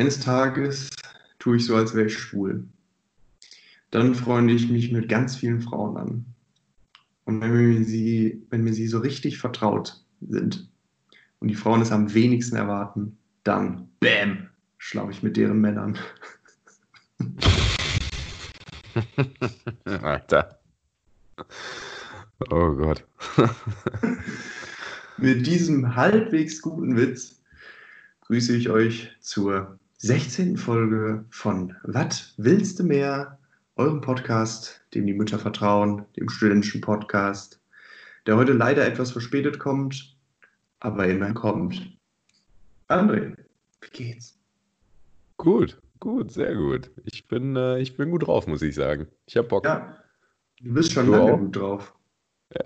Eines Tages tue ich so, als wäre ich schwul. Dann freunde ich mich mit ganz vielen Frauen an. Und wenn mir sie, wenn mir sie so richtig vertraut sind und die Frauen es am wenigsten erwarten, dann, bam, schlafe ich mit deren Männern. Alter. Oh Gott. Mit diesem halbwegs guten Witz grüße ich euch zur 16. Folge von Was willst du mehr? Eurem Podcast, dem die Mütter vertrauen, dem studentischen Podcast, der heute leider etwas verspätet kommt, aber immerhin kommt. André, wie geht's? Gut, gut, sehr gut. Ich bin, äh, ich bin gut drauf, muss ich sagen. Ich hab Bock. Ja, du bist schon Du lange auch? gut drauf.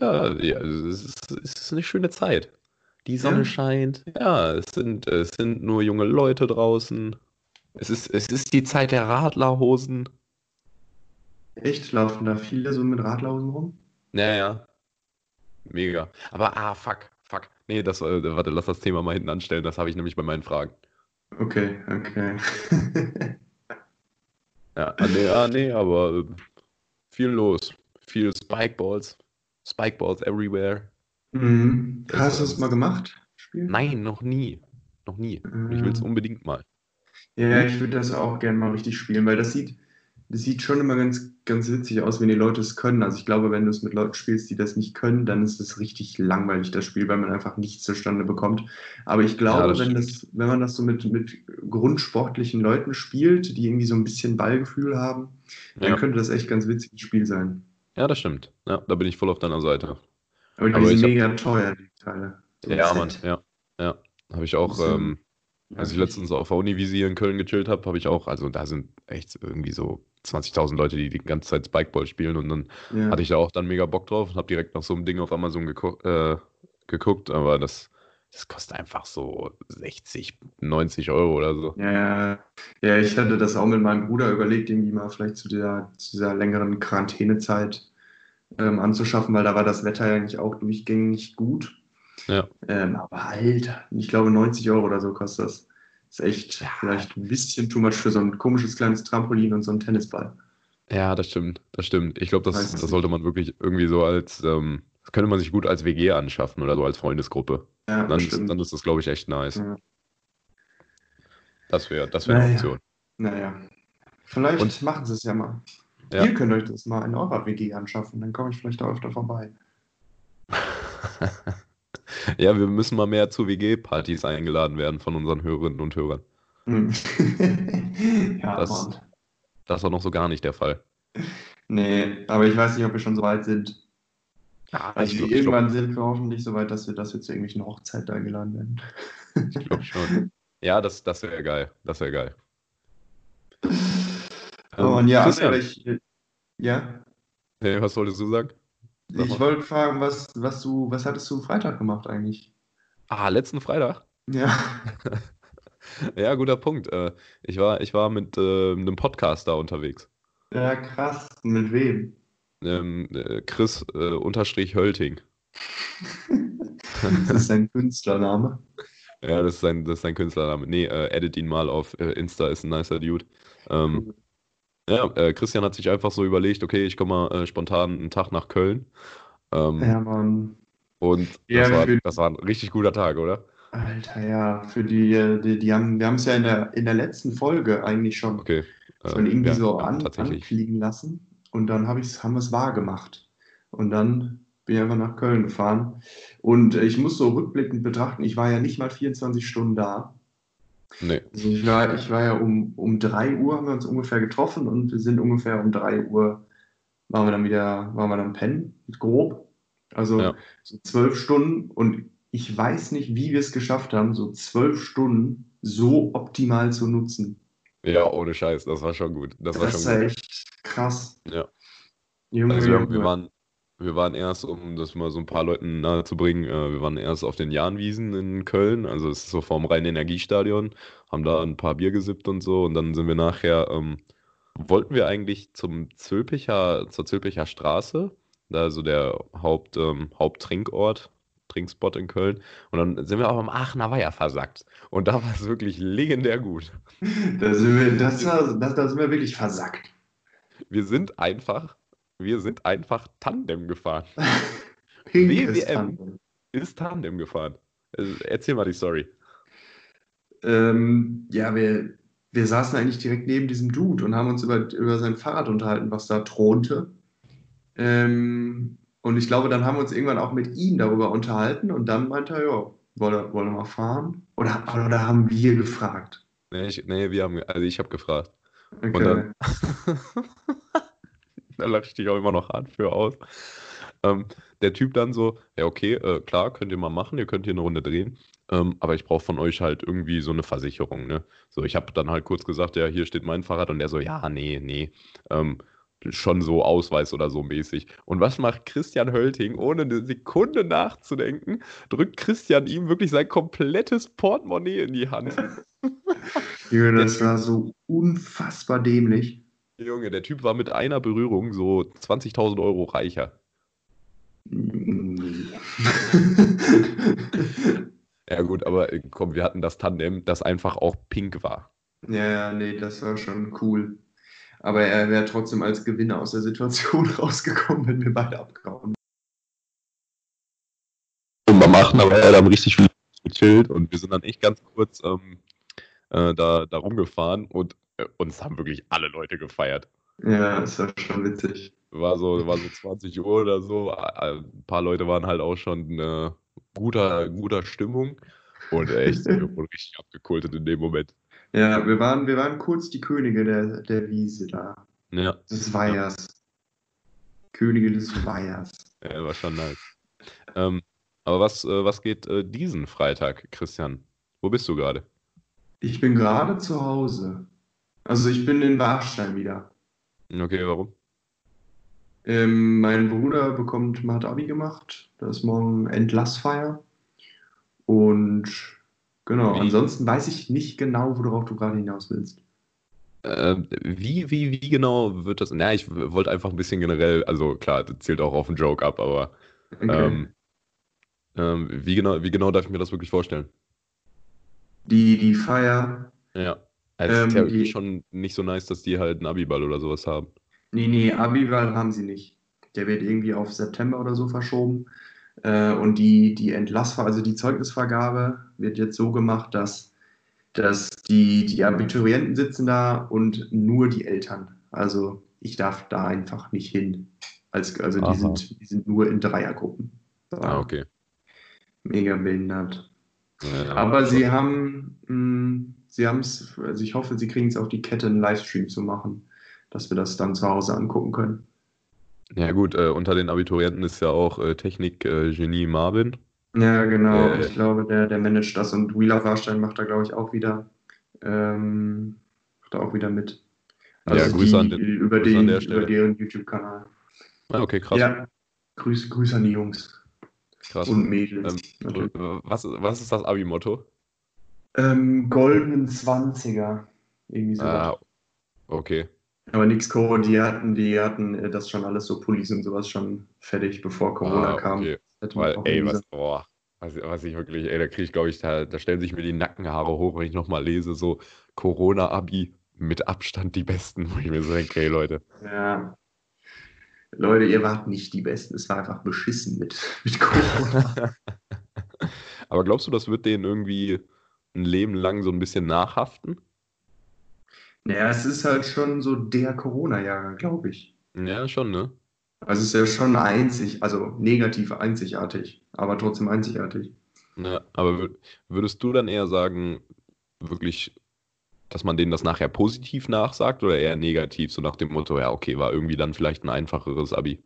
Ja, ja es, ist, es ist eine schöne Zeit. Die Sonne Ja. scheint. Ja, es sind, es sind nur junge Leute draußen. Es ist, es ist die Zeit der Radlerhosen. Echt? Laufen da viele so mit Radlausen rum? Ja, ja. Mega. Aber, ah, fuck, fuck. Nee, das, äh, warte, lass das Thema mal hinten anstellen. Das habe ich nämlich bei meinen Fragen. Okay, okay. Ja, ah, nee, ah, nee, aber äh, viel los. Viel Spikeballs. Spikeballs everywhere. Mhm. Hast du es mal gemacht? Spielen? Nein, noch nie. Noch nie. Und ich will es Mhm. unbedingt mal. Ja, ich würde das auch gerne mal richtig spielen, weil das sieht, das sieht schon immer ganz, ganz witzig aus, wenn die Leute es können. Also ich glaube, wenn du es mit Leuten spielst, die das nicht können, dann ist es richtig langweilig, das Spiel, weil man einfach nichts zustande bekommt. Aber ich glaube, das wenn, das, wenn man das so mit, mit grundsportlichen Leuten spielt, die irgendwie so ein bisschen Ballgefühl haben, dann Ja. könnte das echt ganz witziges Spiel sein. Ja, das stimmt. Ja, da bin ich voll auf deiner Seite. Aber die Aber sind ich hab- mega teuer, die Teile. Ja. Mann, ja. Ja. Habe ich auch, ähm, als ich letztens auf der Uni hier in Köln gechillt habe, habe ich auch, also da sind echt irgendwie so 20.000 Leute, die die ganze Zeit Spikeball spielen und dann Ja. hatte ich da auch dann mega Bock drauf und habe direkt nach so einem Ding auf Amazon geguckt, äh, geguckt aber das, das kostet einfach so 60, 90 Euro oder so. Ja, ja, ja, ich hatte das auch mit meinem Bruder überlegt, irgendwie mal vielleicht zu dieser, zu dieser längeren Quarantänezeit ähm, anzuschaffen, weil da war das Wetter ja eigentlich auch durchgängig gut. Ja. Ähm, aber Alter, ich glaube 90 Euro oder so kostet das. Ist echt Ja. vielleicht ein bisschen too much für so ein komisches kleines Trampolin und so einen Tennisball. Ja, das stimmt, das stimmt. Ich glaube, das, das sollte man wirklich irgendwie so als, ähm, das könnte man sich gut als WG anschaffen oder so als Freundesgruppe. Ja, Dann, ist, dann ist das, glaube ich, echt nice. Ja. Das wäre das wär eine Naja. Option. Naja, vielleicht Und- machen sie es ja mal. Ja. Ihr könnt euch das mal in eurer WG anschaffen, dann komme ich vielleicht da öfter vorbei. Ja, wir müssen mal mehr zu WG-Partys eingeladen werden von unseren Hörerinnen und Hörern. Hm. ja, Das- Mann. Das war noch so gar nicht der Fall. Nee, aber ich weiß nicht, ob wir schon so weit sind. Ja, Also glaube glaub, irgendwann sind wir hoffentlich so weit, dass wir, dass wir zu irgendwelchen Hochzeiten eingeladen werden. ich glaub schon. Ja, das, das wäre geil. Das wäre geil. Oh, und ja, Christian, aber ich, ja, hey, was wolltest du sagen? Sag ich wollte fragen, was, was du, was hattest du Freitag gemacht eigentlich? Ah, letzten Freitag? Ja. Ja, guter Punkt. Äh, Ich war, ich war mit äh, einem Podcaster unterwegs. Ja, krass. Mit wem? Ähm, äh, Chris äh, unterstrich Hölting. Das ist ein Künstlername. Ja, das ist sein, das ist sein Künstlername. Nee, äh, edit ihn mal auf äh, Insta, ist ein nicer Dude. Ähm, ja, äh, Christian hat sich einfach so überlegt, okay, ich komme mal äh, spontan einen Tag nach Köln. Ähm, Ja, Mann. Und Ja, das, war, das war ein richtig guter Tag, oder? Alter, ja, für die, äh, die, die haben, wir haben es ja in der, in der letzten Folge eigentlich schon, Okay. äh, schon irgendwie ja, so an, anfliegen lassen. Und dann hab ich's, haben wir es wahr gemacht. Und dann bin ich einfach nach Köln gefahren. Und äh, ich muss so rückblickend betrachten, ich war ja nicht mal 24 Stunden da. Nee. Also ich war, ich war ja um, um 3 Uhr, haben wir uns ungefähr getroffen und wir sind ungefähr um 3 Uhr, waren wir dann wieder, waren wir dann pennen, grob. Also Ja. so zwölf Stunden und ich weiß nicht, wie wir es geschafft haben, so zwölf Stunden so optimal zu nutzen. Ja, ohne Scheiß, das war schon gut. Das war Das schon ist gut. echt krass. Ja. Junge, Also wir, wir, waren, wir waren erst, um das mal so ein paar Leuten nahe zu bringen, äh, wir waren erst auf den Jahnwiesen in Köln, also es ist so vorm Rhein-Energiestadion, haben da ein paar Bier gesippt und so und dann sind wir nachher, ähm, wollten wir eigentlich zum Zülpicher, zur Zülpicher Straße, da so der Haupt, ähm, Haupttrinkort, Trinkspot in Köln. Und dann sind wir auch am Aachener Weiher versackt. Und da war es wirklich legendär gut. Da sind wir, das war, das, da sind wir wirklich versackt. Wir sind einfach, wir sind einfach Tandem gefahren. WWM. Tandem. Ist Tandem gefahren. Also, erzähl mal die Story. Ähm, ja, wir, wir saßen eigentlich direkt neben diesem Dude und haben uns über, über sein Fahrrad unterhalten, was da thronte. Ähm, und ich glaube, dann haben wir uns irgendwann auch mit ihm darüber unterhalten und dann meinte er, ja, wollen wir, wollen wir mal fahren? Oder, oder haben wir gefragt? Nee, ich, nee wir haben, also ich habe gefragt. Okay. Und dann, da lache ich dich auch immer noch hart für aus. Ähm, der Typ dann so, ja, okay, äh, klar, könnt ihr mal machen, ihr könnt hier eine Runde drehen. Ähm, aber ich brauche von euch halt irgendwie so eine Versicherung, ne? So, ich habe dann halt kurz gesagt, ja, hier steht mein Fahrrad und der so, ja, nee, nee. Ähm, schon so Ausweis oder so mäßig. Und was macht Christian Hölting, ohne eine Sekunde nachzudenken, drückt Christian ihm wirklich sein komplettes Portemonnaie in die Hand. Junge, das war so unfassbar dämlich. Junge, der Typ war mit einer Berührung so 20.000 Euro reicher. Ja gut, aber äh, komm, wir hatten das Tandem, das einfach auch pink war. Ja, ja, nee, das war schon cool. Aber er wäre trotzdem als Gewinner aus der Situation rausgekommen, wenn wir beide abgehauen mal machen, aber er hat dann richtig viel gechillt und wir sind dann echt ganz kurz ähm, äh, da, da rumgefahren und uns haben wirklich alle Leute gefeiert. Ja, das war schon witzig. War so, war so 20 Uhr oder so. Äh, Ein paar Leute waren halt auch schon äh, guter, guter Stimmung und echt wir wurden richtig abgekultet in dem Moment. Ja, wir waren, wir waren kurz die Könige der, der Wiese da. Ja, Des Weihers. Könige des Weihers. ja, war schon nice. Ähm, aber was, äh, was geht äh, diesen Freitag, Christian? Wo bist du gerade? Ich bin gerade zu Hause. Also ich bin in Warstein wieder. Okay, warum? Ähm, mein Bruder bekommt, hat Abi gemacht. Da ist morgen Entlassfeier. Und genau, Wie? ansonsten weiß ich nicht genau, worauf du gerade hinaus willst. Ähm, wie, wie, wie genau wird das? Na, ich wollte einfach ein bisschen generell, also klar, das zählt auch auf einen Joke ab, aber Okay. ähm, ähm, wie genau, wie genau darf ich mir das wirklich vorstellen? Die, die Feier. Ja. Also es ist Ähm, ja schon nicht so nice, dass die halt einen Abiball oder sowas haben. Nee, nee, Abi-Wahl haben sie nicht. Der wird irgendwie auf September oder so verschoben. Äh, und die, die Entlassver, also die Zeugnisvergabe wird jetzt so gemacht, dass, dass die, die Abiturienten sitzen da und nur die Eltern. Also ich darf da einfach nicht hin. Als, also Aha. die sind, die sind nur in Dreiergruppen. Ah, okay. Mega behindert. Ja, Aber sie haben, mh, sie haben es, also ich hoffe, sie kriegen es auf die Kette, einen Livestream zu machen, dass wir das dann zu Hause angucken können. Ja gut, äh, unter den Abiturienten ist ja auch äh, Technik-Genie Marvin. Ja, genau. Äh, ich glaube, der, der managt das und Wheeler Warstein macht da, glaube ich, auch wieder, ähm, macht da auch wieder mit. Ja, Grüße die, an den- über, Grüße den, über deren YouTube-Kanal. Ah, okay, krass. Ja, Grüße, Grüße an die Jungs krass. und Mädels. Ähm, äh, was, was ist das Abi-Motto? Ähm, goldenen 20er. Irgendwie so. Ah, okay. Aber nix Corona, die hatten, die hatten äh, das schon alles so Pullis und sowas schon fertig, bevor Corona Ah, kam. okay. Man Weil, ey, was, boah, was, was ich wirklich, ey, da kriege ich, glaube ich, da, da stellen sich mir die Nackenhaare hoch, wenn ich nochmal lese, so Corona-Abi mit Abstand die Besten, wo ich mir so denke, ey, Leute. Ja. Leute, ihr wart nicht die Besten. Es war einfach beschissen mit, mit Corona. Aber glaubst du, das wird denen irgendwie ein Leben lang so ein bisschen nachhaften? naja, es ist halt schon so der Corona-Jahr, glaube ich. Ja, schon, ne? Also es ist ja schon einzig, also negativ einzigartig, aber trotzdem einzigartig. Ja, aber wür- würdest du dann eher sagen, wirklich, dass man denen das nachher positiv nachsagt oder eher negativ, so nach dem Motto, ja, okay, war irgendwie dann vielleicht ein einfacheres Abi?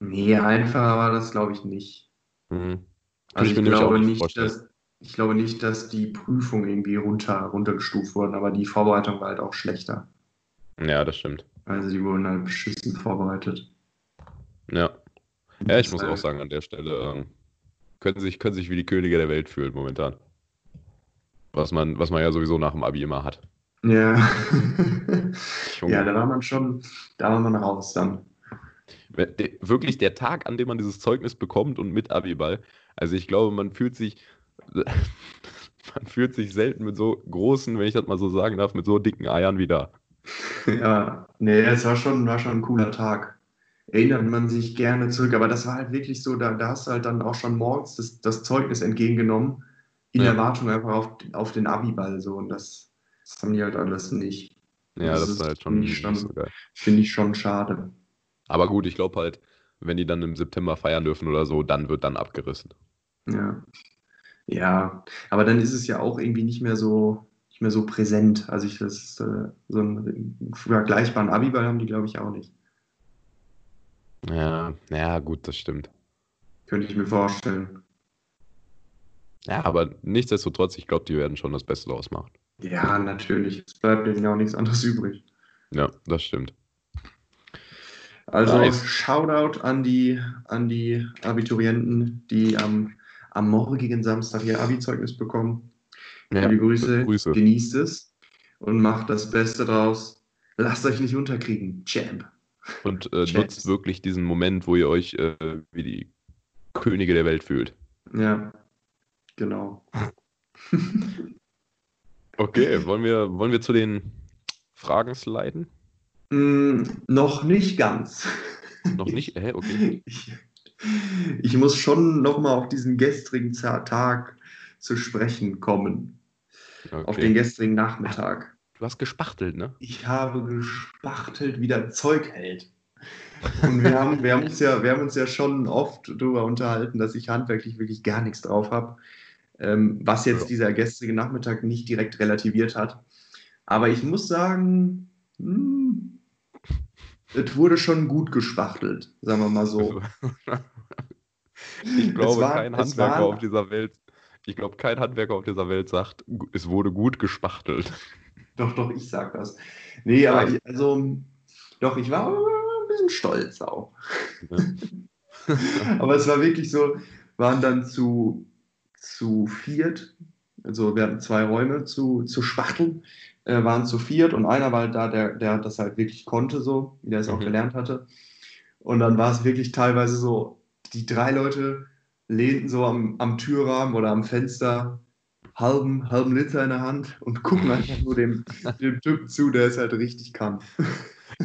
Nee, einfacher war das, glaube ich, nicht. Mhm. Also ich ich, auch glaube nicht nicht, vorstellen. dass, ich glaube nicht, dass die Prüfungen irgendwie runter, runtergestuft wurden, aber die Vorbereitung war halt auch schlechter. Ja, das stimmt. Also die wurden halt beschissen vorbereitet. Ja. Ja, ich muss Deshalb- auch sagen, an der Stelle ähm, können sich, können sich wie die Könige der Welt fühlen momentan. Was man, was man ja sowieso nach dem Abi immer hat. Ja. Ja, da war man schon, da war man raus dann. Wirklich der Tag, an dem man dieses Zeugnis bekommt und mit Abiball, Also ich glaube, man fühlt sich, man fühlt sich selten mit so großen, wenn ich das mal so sagen darf, mit so dicken Eiern wie da. Ja, nee, es war schon, war schon ein cooler Tag. Erinnert man sich gerne zurück, aber das war halt wirklich so, da, da hast du halt dann auch schon morgens das, das Zeugnis entgegengenommen, in Ja. Erwartung einfach auf, auf den Abiball so und das, das haben die halt alles nicht. Ja, Das das, ist halt schon schon- so. Finde ich schon schade. Aber gut, ich glaube halt, wenn die dann im September feiern dürfen oder so, dann wird dann abgerissen. Ja. Ja, aber dann ist es ja auch irgendwie nicht mehr so, nicht mehr so präsent. Also ich das äh, so einen vergleichbaren Abiball haben die, glaube ich, auch nicht. Ja, ja, gut, das stimmt. Könnte ich mir vorstellen. Ja, aber nichtsdestotrotz, ich glaube, die werden schon das Beste draus machen. Ja, natürlich. Es bleibt denen auch nichts anderes übrig. Ja, das stimmt. Also Nice. Shoutout an die, an die Abiturienten, die am, am morgigen Samstag ihr Abi-Zeugnis bekommen. Ja, Liebe Grüße, Grüße. genießt es und macht das Beste draus. Lasst euch nicht unterkriegen, Champ. Und äh, nutzt wirklich diesen Moment, wo ihr euch äh, wie die Könige der Welt fühlt. Ja, genau. Okay, wollen wir, wollen wir zu den Fragen sliden? Mm, noch nicht ganz. Noch nicht? Hä, okay. Ich, ich muss schon nochmal auf diesen gestrigen Tag zu sprechen kommen. Auf okay. den gestrigen Nachmittag. Du hast gespachtelt, ne? Ich habe gespachtelt, wie der Zeug hält. Und wir haben, wir, haben uns ja, wir haben uns ja schon oft darüber unterhalten, dass ich handwerklich wirklich gar nichts drauf habe. Ähm, was jetzt Ja. dieser gestrige Nachmittag nicht direkt relativiert hat. Aber ich muss sagen, hm, es wurde schon gut gespachtelt, sagen wir mal so. Ich glaube, war- kein Handwerker war- auf dieser Welt, ich glaube, kein Handwerker auf dieser Welt sagt, es wurde gut gespachtelt. Doch, doch, ich sag das. Nee, aber ich, also, doch, ich war ein bisschen stolz auch. aber es war wirklich so, waren dann zu, zu viert, also wir hatten zwei Räume zu, zu spachteln, äh, waren zu viert und einer war halt da, der, der das halt wirklich konnte, so, wie der es auch Mhm. gelernt hatte. Und dann war es wirklich teilweise so, die drei Leute lehnten so am, am Türrahmen oder am Fenster, halben, halben Liter in der Hand und gucken einfach nur dem, dem Typ zu, der es halt richtig kann.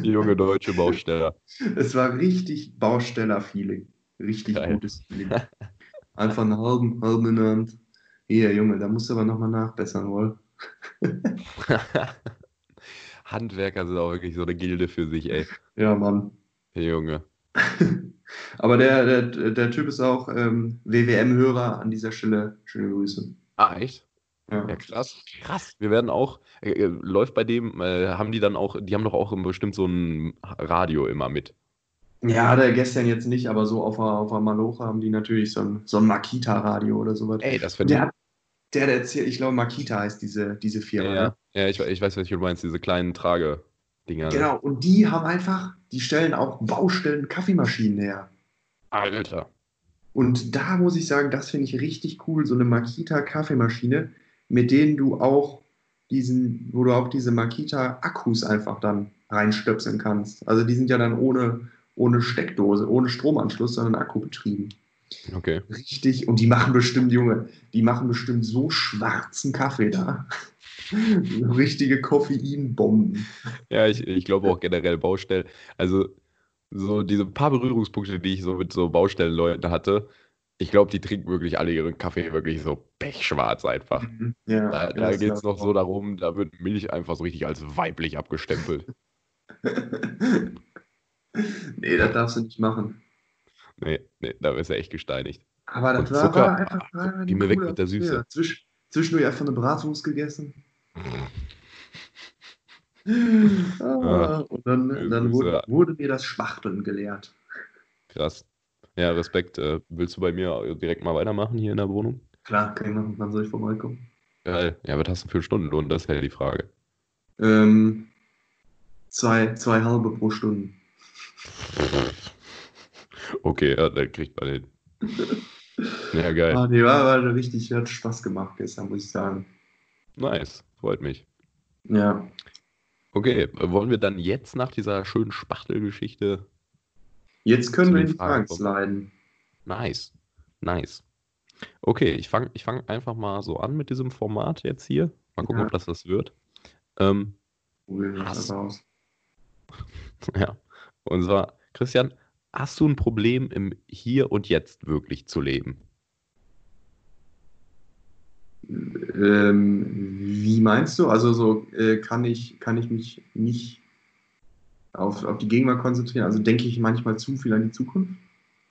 Junge deutsche Bausteller. Es war richtig Bausteller-Feeling. Richtig Geil. gutes Feeling. Einfach einen halben, halben in der Hand. Hier, Junge, da musst du aber nochmal nachbessern, wohl. Handwerker sind auch wirklich so eine Gilde für sich, ey. Ja, Mann. Hey, Junge. Aber der, der, der Typ ist auch ähm, WWM-Hörer an dieser Stelle. Schöne Grüße. Ah, echt? Ja. Ja, krass. Krass. Wir werden auch, äh, äh, läuft bei dem, äh, haben die dann auch, die haben doch auch bestimmt so ein Radio immer mit. Ja, der gestern jetzt nicht, aber so auf der, auf der Malocha haben die natürlich so ein, so ein Makita-Radio oder sowas. Ey, das finde Der, ich. hat- der, der erzählt, ich glaube, Makita heißt diese, diese Firma. Ja, ne? ja ich, ich weiß, was du meinst, diese kleinen Tragedinger. ne? Genau, und die haben einfach, die stellen auch Baustellen Kaffeemaschinen her. Alter. Und da muss ich sagen, das finde ich richtig cool, so eine Makita Kaffeemaschine, mit denen du auch diesen, wo du auch diese Makita Akkus einfach dann reinstöpseln kannst. Also die sind ja dann ohne, ohne Steckdose, ohne Stromanschluss, sondern akkubetrieben. Okay. Richtig, und die machen bestimmt, Junge, die machen bestimmt so schwarzen Kaffee da. Richtige Koffeinbomben. Ja, ich, ich glaube auch generell Baustellen. Also, so diese paar Berührungspunkte, die ich so mit so Baustellenleuten hatte, ich glaube, die trinken wirklich alle ihren Kaffee wirklich so pechschwarz einfach. Ja, Da, da geht es noch so darum, da wird Milch einfach so richtig als weiblich abgestempelt. nee, das darfst du nicht machen. Nee, nee, da wirst du echt gesteinigt. Aber das war, Zucker? war einfach war eine Geh mir weg mit der Süße. Zwisch, zwischendurch einfach eine Bratwurst gegessen. Ah, und dann, dann wurde, wurde mir das Spachteln gelehrt. Krass. Ja, Respekt. Äh, willst du bei mir direkt mal weitermachen hier in der Wohnung? Klar, kann ich machen, wann soll ich vorbeikommen? Geil. Ja, was hast du für einen Stundenlohn? Das ist ja die Frage. Ähm, zwei, zwei halbe pro Stunde. Okay, ja, dann kriegt man hin. Ja, geil. Ah, nee, war, war richtig, hat Spaß gemacht gestern, muss ich sagen. Nice. Freut mich. Ja. Okay, wollen wir dann jetzt nach dieser schönen Spachtelgeschichte. Jetzt können wir in den die Fragen sliden. Nice. Nice. Okay, ich fange ich fang einfach mal so an mit diesem Format jetzt hier. Mal gucken, Ja. ob das was wird. Ähm, wir Hast- das aus. ja. Und zwar, Christian, hast du ein Problem im Hier und Jetzt wirklich zu leben? Ähm, wie meinst du? Also so äh, kann ich, kann ich mich nicht auf, auf die Gegenwart konzentrieren? Also denke ich manchmal zu viel an die Zukunft?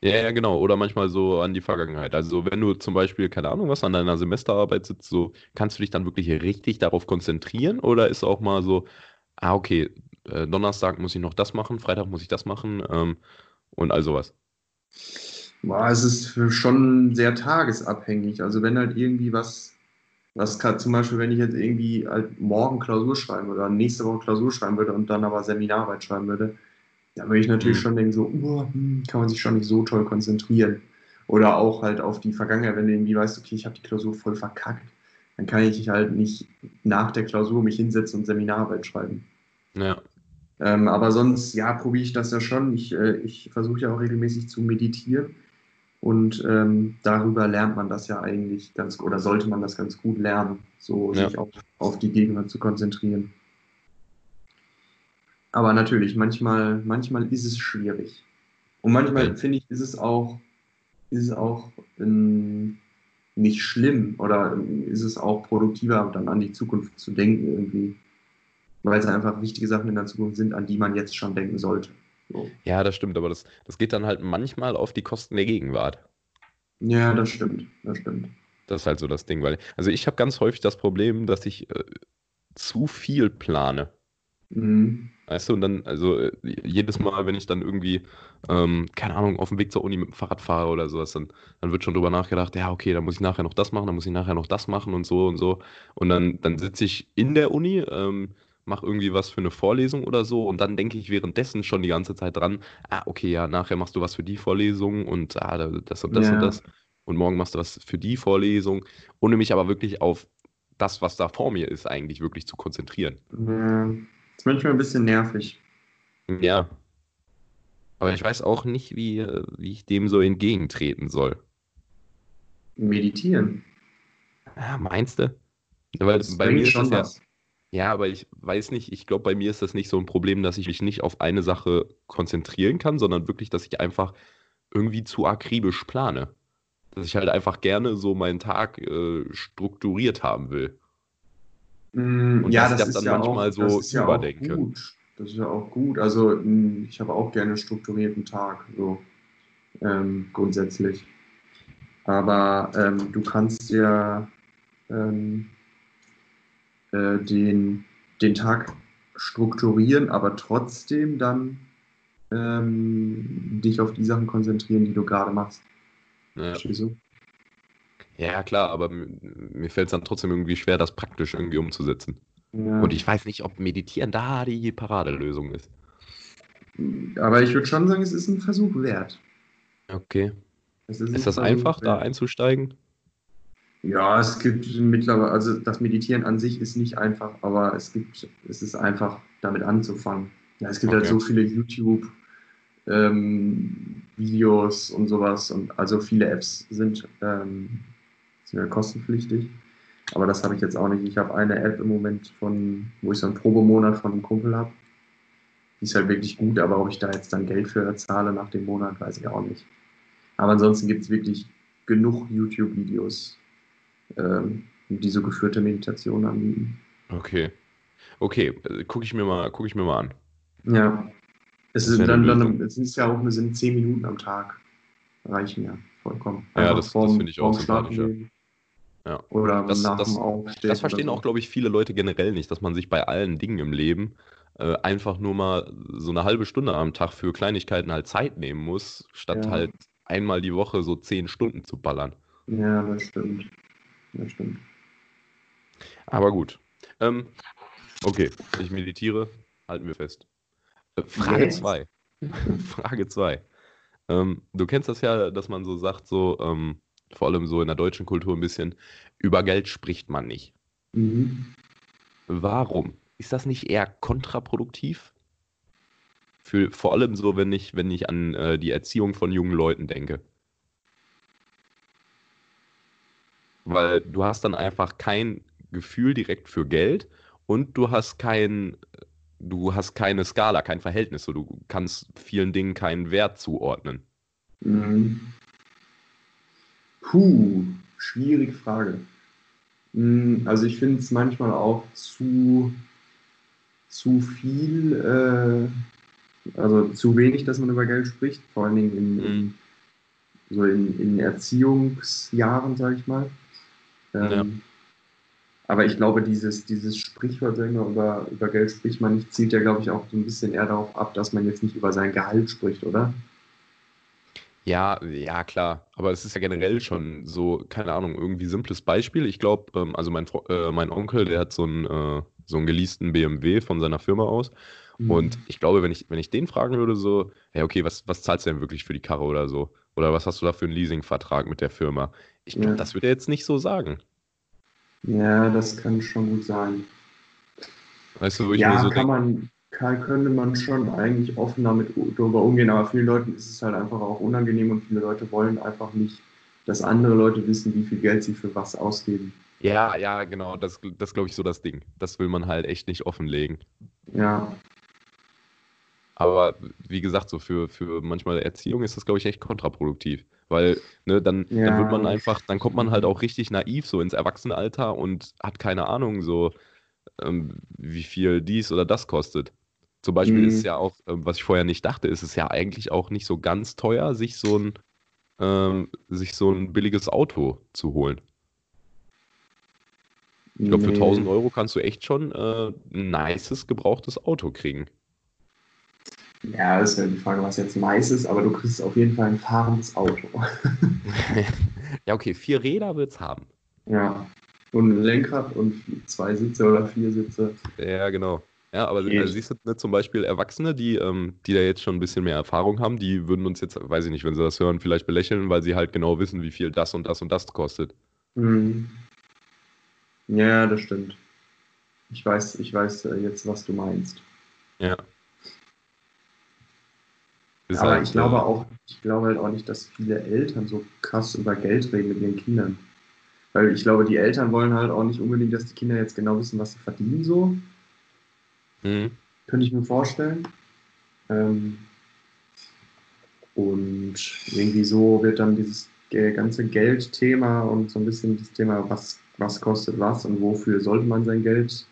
Ja, ja, genau. Oder manchmal so an die Vergangenheit. Also wenn du zum Beispiel, keine Ahnung, was an deiner Semesterarbeit sitzt, so kannst du dich dann wirklich richtig darauf konzentrieren? Oder ist auch mal so, ah, okay, äh, Donnerstag muss ich noch das machen, Freitag muss ich das machen ähm, und all sowas. Boah, es ist schon sehr tagesabhängig. Also wenn halt irgendwie was, was kann, zum Beispiel, wenn ich jetzt irgendwie halt morgen Klausur schreiben würde oder nächste Woche Klausur schreiben würde und dann aber Seminararbeit schreiben würde, dann würde ich natürlich Mhm. schon denken, so, uh, kann man sich schon nicht so toll konzentrieren. Oder auch halt auf die Vergangenheit, wenn du irgendwie weißt, okay, ich habe die Klausur voll verkackt, dann kann ich halt nicht nach der Klausur mich hinsetzen und Seminararbeit schreiben. Ja, Ähm, aber sonst, ja, probiere ich das ja schon. Ich, äh, ich versuche ja auch regelmäßig zu meditieren. Und ähm, darüber lernt man das ja eigentlich ganz oder sollte man das ganz gut lernen, so Ja. sich auf, auf die Gegenwart zu konzentrieren. Aber natürlich, manchmal, manchmal ist es schwierig. Und manchmal finde ich, ist es auch, ist es auch ähm, nicht schlimm oder ähm, ist es auch produktiver, dann an die Zukunft zu denken irgendwie. Weil es einfach wichtige Sachen in der Zukunft sind, an die man jetzt schon denken sollte. So. ja, das stimmt, aber das, das geht dann halt manchmal auf die Kosten der Gegenwart. Ja, das stimmt, das stimmt. Das ist halt so das Ding, weil, also ich habe ganz häufig das Problem, dass ich äh, zu viel plane. Mhm. Weißt du, und dann, also äh, jedes Mal, wenn ich dann irgendwie, ähm, keine Ahnung, auf dem Weg zur Uni mit dem Fahrrad fahre oder sowas, dann, dann wird schon drüber nachgedacht, ja, okay, dann muss ich nachher noch das machen, dann muss ich nachher noch das machen und so und so. Und dann, dann sitze ich in der Uni, ähm, mache irgendwie was für eine Vorlesung oder so und dann denke ich währenddessen schon die ganze Zeit dran, ah, okay, ja, nachher machst du was für die Vorlesung und ah, da- das und das Ja. und das und morgen machst du was für die Vorlesung, ohne mich aber wirklich auf das, was da vor mir ist, eigentlich wirklich zu konzentrieren. Ja, ist manchmal ein bisschen nervig. Ja. Aber ich weiß auch nicht, wie, wie ich dem so entgegentreten soll. Meditieren. Ja, meinst du? Weil Das bei mir ist schon das ja, was. Ja, aber ich weiß nicht, ich glaube, bei mir ist das nicht so ein Problem, dass ich mich nicht auf eine Sache konzentrieren kann, sondern wirklich, dass ich einfach irgendwie zu akribisch plane. Dass ich halt einfach gerne so meinen Tag äh, strukturiert haben will. Mm, Und ja, dass ich das das ist dann ja manchmal auch, so das ist ja überdenke. gut. Das ist ja auch gut. Also mm, ich habe auch gerne einen strukturierten Tag, so ähm, grundsätzlich. Aber ähm, du kannst ja ähm, äh, den, den Tag strukturieren, aber trotzdem dann ähm, dich auf die Sachen konzentrieren, die du gerade machst. Ja, ja klar, aber mir fällt es dann trotzdem irgendwie schwer, das praktisch irgendwie umzusetzen. Ja. Und ich weiß nicht, ob Meditieren da die Paradelösung ist. Aber ich würde schon sagen, es ist ein Versuch wert. Okay. Ein Ist das Versuch einfach, da wert. einzusteigen? Ja, es gibt mittlerweile, also das Meditieren an sich ist nicht einfach, aber es gibt, es ist einfach damit anzufangen. Ja, es gibt halt Okay. so viele YouTube-Videos und sowas und also viele Apps sind, ähm, sind ja kostenpflichtig. Aber das habe ich jetzt auch nicht. Ich habe eine App im Moment von, wo ich so einen Probemonat von einem Kumpel habe. Die ist halt wirklich gut, aber ob ich da jetzt dann Geld für zahle nach dem Monat, weiß ich auch nicht. Aber ansonsten gibt es wirklich genug YouTube-Videos, ähm, die so geführte Meditationen anbieten. Okay. Okay, gucke ich mir mal, gucke ich mir mal an. Ja. Es, Das ist dann, eine dann, es ist ja auch nur sind zehn Minuten am Tag. Reichen ja vollkommen. Ja, Einfach das- das vorm- finde ich auch sympathischer. gehen. Ja. Oder Das- nach das- dem Aufstehen. Das verstehen auch, glaube ich, viele Leute generell nicht, dass man sich bei allen Dingen im Leben äh, einfach nur mal so eine halbe Stunde am Tag für Kleinigkeiten halt Zeit nehmen muss, statt Ja. halt einmal die Woche so zehn Stunden zu ballern. Ja, das stimmt. Das stimmt. Aber gut. Ähm, okay, ich meditiere, halten wir fest. Äh, Frage Yes. 2. Frage 2. Ähm, du kennst das ja, dass man so sagt, so, ähm, vor allem so in der deutschen Kultur ein bisschen, über Geld spricht man nicht. Mhm. Warum? Ist das nicht eher kontraproduktiv? Für, vor allem so, wenn ich, wenn ich an äh, die Erziehung von jungen Leuten denke. Weil du hast dann einfach kein Gefühl direkt für Geld und du hast kein, du hast keine Skala, kein Verhältnis. So, du kannst vielen Dingen keinen Wert zuordnen. Mhm. Puh, schwierige Frage. Mhm, Also ich finde es manchmal auch zu, zu viel, äh, also zu wenig, dass man über Geld spricht, vor allen Dingen in, in, Mhm. so in, in Erziehungsjahren, sage ich mal. Ähm, Ja. Aber ich glaube, dieses, dieses Sprichwort, sag ich mal, über, über Geld spricht man nicht, zielt ja, glaube ich, auch so ein bisschen eher darauf ab, dass man jetzt nicht über sein Gehalt spricht, oder? Ja, ja, klar. Aber es ist ja generell schon so, keine Ahnung, irgendwie simples Beispiel. Ich glaube, ähm, also mein, äh, mein Onkel, der hat so einen, äh, so einen geleasten BMW von seiner Firma aus. Und ich glaube, wenn ich, wenn ich den fragen würde, so, hey, okay, was, was zahlst du denn wirklich für die Karre oder so? Oder was hast du da für einen Leasingvertrag mit der Firma? Ich glaube, Ja. das würde er jetzt nicht so sagen. Ja, das kann schon gut sein. Weißt du, wo ich Ja, mir so kann man, kann, könnte man schon eigentlich offen damit u- darüber umgehen, aber vielen Leuten ist es halt einfach auch unangenehm und viele Leute wollen einfach nicht, dass andere Leute wissen, wie viel Geld sie für was ausgeben. ja, ja, genau, das, das glaube ich so das Ding. Das will man halt echt nicht offenlegen. Ja, Aber wie gesagt, so für, für manchmal Erziehung ist das, glaube ich, echt kontraproduktiv. Weil, ne, dann, dann Ja, wird man einfach, dann kommt man halt auch richtig naiv so ins Erwachsenenalter und hat keine Ahnung, so, ähm, wie viel dies oder das kostet. Zum Beispiel ist es Mhm. ja auch, ähm, was ich vorher nicht dachte, ist es ja eigentlich auch nicht so ganz teuer, sich so ein, ähm, sich so ein billiges Auto zu holen. Ich glaube, für nee. 1000 Euro kannst du echt schon äh, ein nices gebrauchtes Auto kriegen. Ja, das ist ja die Frage, was jetzt nice ist, aber du kriegst auf jeden Fall ein fahrendes Auto. Ja, okay, vier Räder wird's haben. Ja. Und ein Lenkrad und zwei Sitze oder vier Sitze. Ja, genau. Ja, aber also siehst du, ne, zum Beispiel Erwachsene, die, ähm, die da jetzt schon ein bisschen mehr Erfahrung haben, die würden uns jetzt, weiß ich nicht, wenn sie das hören, vielleicht belächeln, weil sie halt genau wissen, wie viel das und das und das kostet. Mhm. Ja, das stimmt. Ich weiß, ich weiß äh, jetzt, was du meinst. Ja. Ist Aber halt, ich glaube äh, auch, ich glaube halt auch nicht, dass viele Eltern so krass über Geld reden mit ihren Kindern. Weil ich glaube, die Eltern wollen halt auch nicht unbedingt, dass die Kinder jetzt genau wissen, was sie verdienen, so. mhm. Könnte ich mir vorstellen. Ähm, und irgendwie so wird dann dieses ganze Geldthema und so ein bisschen das Thema, was, was kostet was und wofür sollte man sein Geld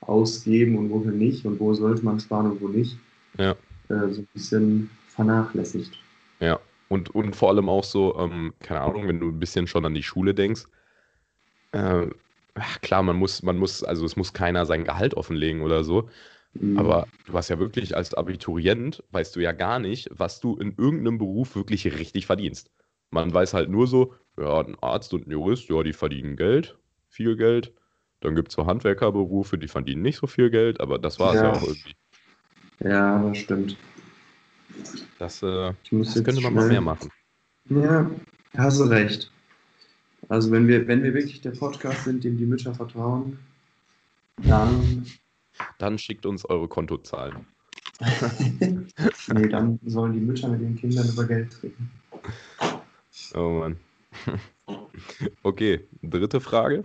ausgeben und wofür nicht und wo sollte man sparen und wo nicht, Ja. äh, so ein bisschen vernachlässigt. Ja, und, und vor allem auch so, ähm, keine Ahnung, wenn du ein bisschen schon an die Schule denkst, äh, klar, man muss, man muss, also es muss keiner sein Gehalt offenlegen oder so, Mhm. aber du hast ja wirklich als Abiturient, weißt du ja gar nicht, was du in irgendeinem Beruf wirklich richtig verdienst. Man weiß halt nur so, ja, ein Arzt und ein Jurist, ja, die verdienen Geld, viel Geld. Dann gibt es so Handwerkerberufe, die verdienen nicht so viel Geld, aber das war es ja Ja. auch irgendwie. Ja, das stimmt. Das, äh, das könnte man mal mehr machen. Ja, hast du recht. Also wenn wir, wenn wir wirklich der Podcast sind, dem die Mütter vertrauen, dann, Dann schickt uns eure Kontozahlen. nee, dann sollen die Mütter mit den Kindern über Geld reden. Oh Mann. Okay, dritte Frage.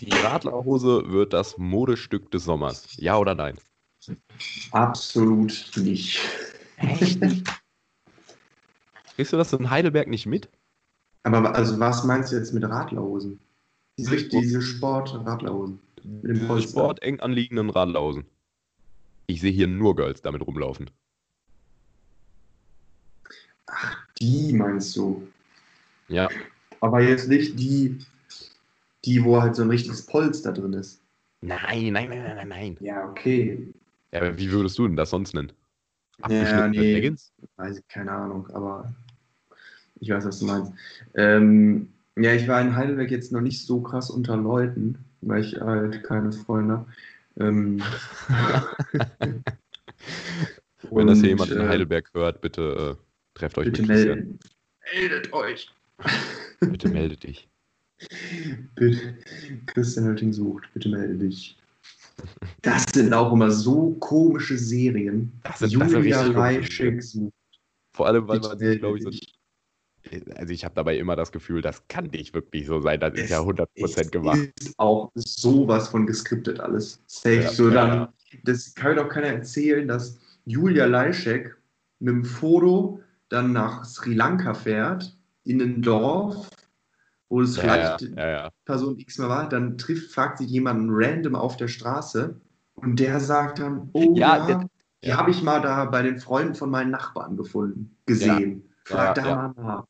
Die Radlerhose wird das Modestück des Sommers. Ja oder nein? Absolut nicht. Kriegst du das in Heidelberg nicht mit? Aber also was meinst du jetzt mit Radlerhosen? Diese, diese Sport-Radlerhosen. dem Diese Polster. sporteng anliegenden Radlerhosen. Ich sehe hier nur Girls damit rumlaufen. Die meinst du? Ja, Aber jetzt nicht die, die, wo halt so ein richtiges Polster drin ist. nein, nein, nein, nein, nein, nein. Ja, okay. Ja, aber wie würdest du denn das sonst nennen? Ja, Abgeschnittene nee. Leggings? Weiß ich, keine Ahnung, aber ich weiß, was du meinst. Ähm, ja, ich war in Heidelberg jetzt noch nicht so krass unter Leuten, weil ich halt keine Freunde habe. Ähm, Wenn das hier jemand in äh, Heidelberg hört, bitte äh, trefft euch Bitte mit Christian. melden. Meldet euch. Bitte melde dich. Bitte. Christian Hölting sucht, bitte melde dich. Das sind auch immer so komische Serien. Das sind- das sind Julia komische Reischek sucht. Vor allem, weil man sich, glaube ich, so also ich habe dabei immer das Gefühl, das kann nicht wirklich so sein. Das ist ja 100% es gemacht. ist auch sowas von geskriptet alles. Safe. Ja, so ja. dann, das kann mir doch keiner erzählen, dass Julia Leischek mit dem Foto dann nach Sri Lanka fährt, in ein Dorf, wo es Ja, vielleicht ja, ja. Person X mal war, dann trifft, fragt sich jemanden random auf der Straße und der sagt dann, oh Ja, die habe ich mal da bei den Freunden von meinen Nachbarn gefunden, gesehen. Frag Ja, da mal nach.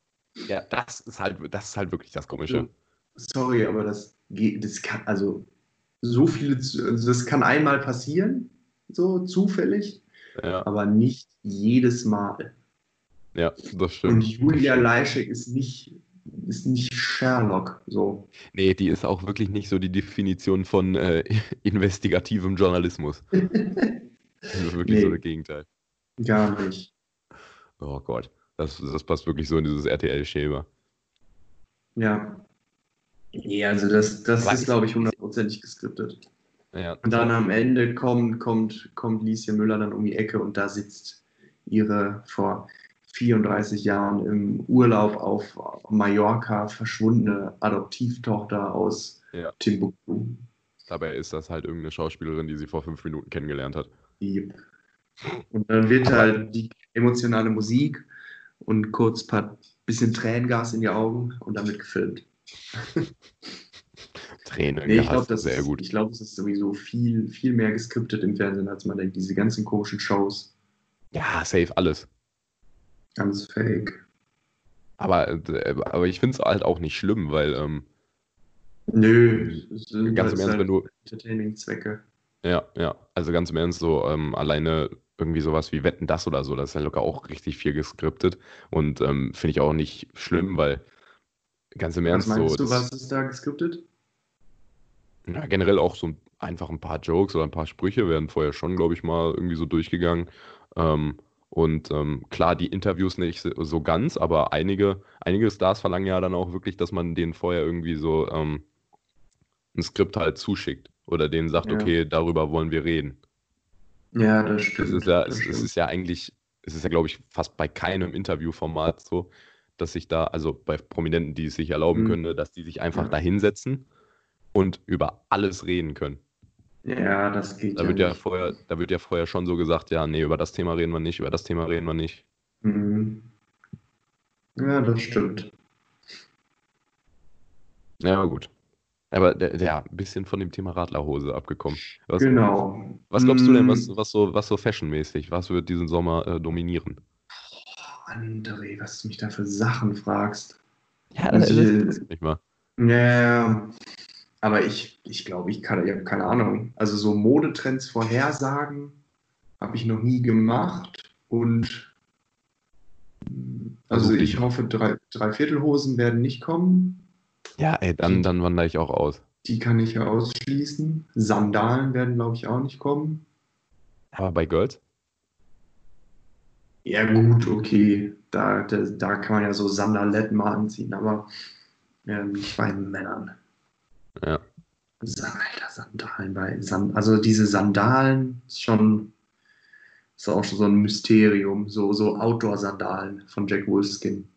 ja das, ist halt, das ist halt wirklich das Komische. Sorry, aber das geht, das kann, also so viele, also das kann einmal passieren, so zufällig, aber nicht jedes Mal. ja das stimmt. Und Julia. Leischek ist nicht, ist nicht Sherlock, so. Nee, die ist auch wirklich nicht so die Definition von äh, investigativem Journalismus. Das ist wirklich Nee. so das Gegenteil. Gar nicht. Oh Gott, das, das passt wirklich so in dieses RTL-Schema. Ja. Ja, also das, das ist- glaube ich, hundertprozentig geskriptet. Ja, Und dann am Ende kommt, kommt, kommt Lieschen Müller dann um die Ecke und da sitzt ihre vor 34 Jahren im Urlaub auf Mallorca verschwundene Adoptivtochter aus Ja. Timbuktu. dabei ist das halt irgendeine Schauspielerin, die sie vor fünf Minuten kennengelernt hat. Yep. Und dann wird halt die emotionale Musik und kurz ein paar bisschen Tränengas in die Augen und damit gefilmt. Tränen, Nee, ich Gas, glaube, das sehr ist, gut. ich glaube, es ist sowieso viel, viel mehr geskriptet im Fernsehen, als man denkt. Diese ganzen komischen Shows, Ja, safe alles. Ganz fake. Aber, äh, aber ich finde es halt auch nicht schlimm, weil, ähm, Nö, es sind ganz halt- im Ernst, wenn du, Entertaining-Zwecke. ja, ja, also ganz im Ernst, so ähm, alleine irgendwie sowas wie Wetten, das oder so, das ist ja locker auch richtig viel geskriptet und ähm, finde ich auch nicht schlimm, weil ganz im Was Ernst, meinst so, du, was ist da geskriptet? Ja, generell auch so ein- einfach ein paar Jokes oder ein paar Sprüche werden vorher schon, glaube ich, mal irgendwie so durchgegangen. Ähm, und ähm, klar, die Interviews nicht so ganz, aber einige, einige Stars verlangen ja dann auch wirklich, dass man denen vorher irgendwie so ähm, ein Skript halt zuschickt oder denen sagt, Ja. okay, darüber wollen wir reden. Ja, das Es stimmt. ist ja, es, es ist ja eigentlich, es ist ja, glaube ich, fast bei keinem Interviewformat so, dass sich da, also bei Prominenten, die es sich erlauben Mhm. können, ne, dass die sich einfach Ja. da hinsetzen und über alles reden können. Ja, das geht Da ja wird ja nicht. vorher, da wird ja vorher schon so gesagt, ja, nee, über das Thema reden wir nicht, über das Thema reden wir nicht. Mhm. Ja, das stimmt. Ja, aber gut. Aber der, der ein bisschen von dem Thema Radlerhose abgekommen. Was, Genau. was glaubst du denn, was, was so, was so fashionmäßig, was wird diesen Sommer äh, dominieren? André, was du mich da für Sachen fragst. Ja, das- das interessiert mich mal. Ja, aber ich, ich glaube, ich kann, ich habe keine Ahnung. Also so Modetrends vorhersagen habe ich noch nie gemacht und also Versuch dich ich hoffe, drei, Dreiviertelhosen werden nicht kommen. Ja, ey, dann, dann wandere ich auch aus. Die kann ich ja ausschließen. Sandalen werden, glaube ich, auch nicht kommen. Aber bei Girls? Ja, gut, okay. Da, da, da kann man ja so Sandaletten mal anziehen, aber ja, nicht bei Männern. Ja. Alter, Sandalen bei Sand also diese Sandalen ist schon ist auch schon so ein Mysterium, so so Outdoor-Sandalen von Jack Wolfskin.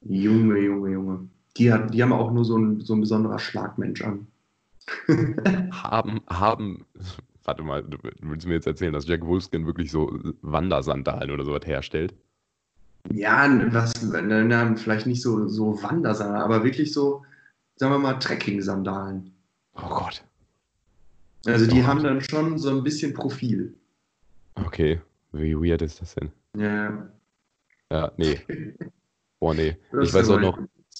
Junge, Junge, Junge. Die, hat, die haben auch nur so ein, so ein besonderer Schlagmensch an. Haben, haben, warte mal, du willst mir jetzt erzählen, dass Jack Wolfskin wirklich so Wandersandalen oder sowas herstellt? Ja, was, na, na, vielleicht nicht so, so Wandersandalen, aber wirklich so, sagen wir mal, Trekking-Sandalen. Oh Gott. Also die Oh. haben dann schon so ein bisschen Profil. Okay, wie weird ist das denn? Ja. Ja, nee. Boah, nee. Das Ich weiß auch noch,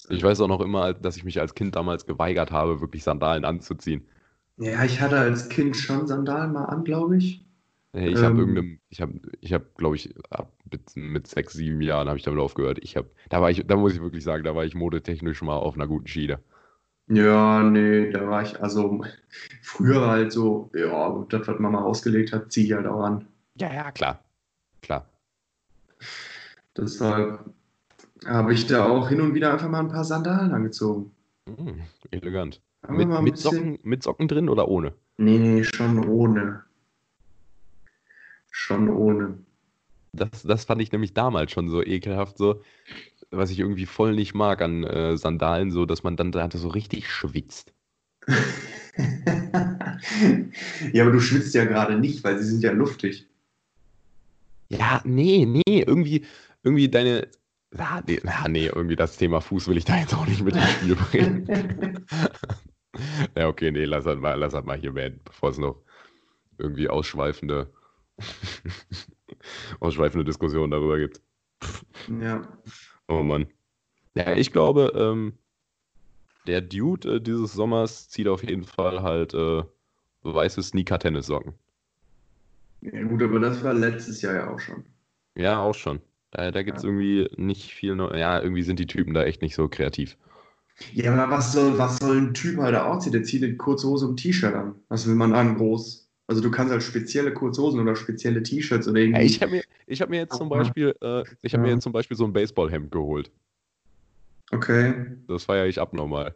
ich weiß auch noch immer, dass ich mich als Kind damals geweigert habe, wirklich Sandalen anzuziehen. Ja, ich hatte als Kind schon Sandalen mal an, glaube ich. Hey, Ich habe Ähm. irgendeinem, ich habe, ich habe, glaube ich, ab mit, mit sechs, sieben Jahren habe ich damit aufgehört. Ich habe, da war ich, da muss ich wirklich sagen, da war ich modetechnisch mal auf einer guten Schiene. Ja, nee, da war ich, also früher halt so, ja, das, was Mama ausgelegt hat, ziehe ich halt auch an. Ja, ja, klar. Klar. Deshalb habe ich da auch hin und wieder einfach mal ein paar Sandalen angezogen. Mhm, elegant. Aber Mit, mit, Socken, mit Socken drin oder ohne? Nee, nee, schon ohne. Schon ohne. Das, das fand ich nämlich damals schon so ekelhaft. So, was ich irgendwie voll nicht mag an äh, Sandalen, so, dass man dann da so richtig schwitzt. ja, aber du schwitzt ja gerade nicht, weil sie sind ja luftig. Ja, nee, nee, irgendwie, irgendwie deine. Ja, nee, ja, nee, irgendwie das Thema Fuß will ich da jetzt auch nicht mit ins Spiel bringen. ja, okay, nee, lass halt mal, lass halt mal hier beenden, bevor es noch irgendwie ausschweifende, ausschweifende Diskussionen darüber gibt. Ja. Oh Mann. Ja, ich glaube, ähm, der Dude äh, dieses Sommers zieht auf jeden Fall halt äh, weiße Sneaker-Tennissocken. Ja, gut, aber das war letztes Jahr ja auch schon. Ja, auch schon. Da, da gibt es ja. irgendwie nicht viel. Neu ja, irgendwie sind die Typen da echt nicht so kreativ. Ja, aber was soll, was soll ein Typ halt da ausziehen? Der zieht eine kurze Hose und ein T-Shirt an. Was will man an? Groß. Also du kannst halt spezielle Kurzhosen oder spezielle T-Shirts oder irgendwie. Ja, ich habe mir, hab mir jetzt zum Beispiel, äh, ich habe ja. mir jetzt zum Beispiel so ein Baseballhemd geholt. Okay. Das feiere ich abnormal.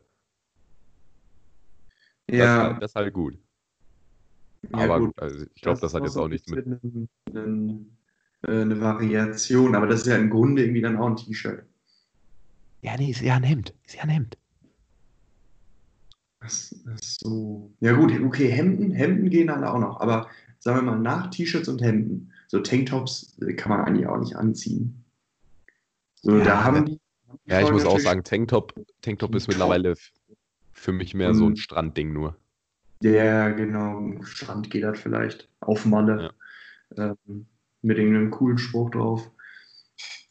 Ja. Das, das ist halt gut. Ja, aber gut. Also ich glaube, das, das, hat jetzt auch nichts mit. Eine, eine, äh, eine, Variation, aber das ist ja im Grunde irgendwie dann auch ein T-Shirt. Ja, nee, ist ja ein Hemd. Ist ja ein Hemd. Das, das so. Ja, gut, okay, Hemden, Hemden gehen dann auch noch, aber sagen wir mal, nach T-Shirts und Hemden, so Tanktops äh, kann man eigentlich auch nicht anziehen. So, ja, da haben die. Ja, ich muss auch sagen, Tanktop, Tanktop ist mittlerweile für mich mehr so ein Strandding nur. Ja, genau. Strand geht das vielleicht. Auf Malle. Ja. Ähm, mit irgendeinem coolen Spruch drauf.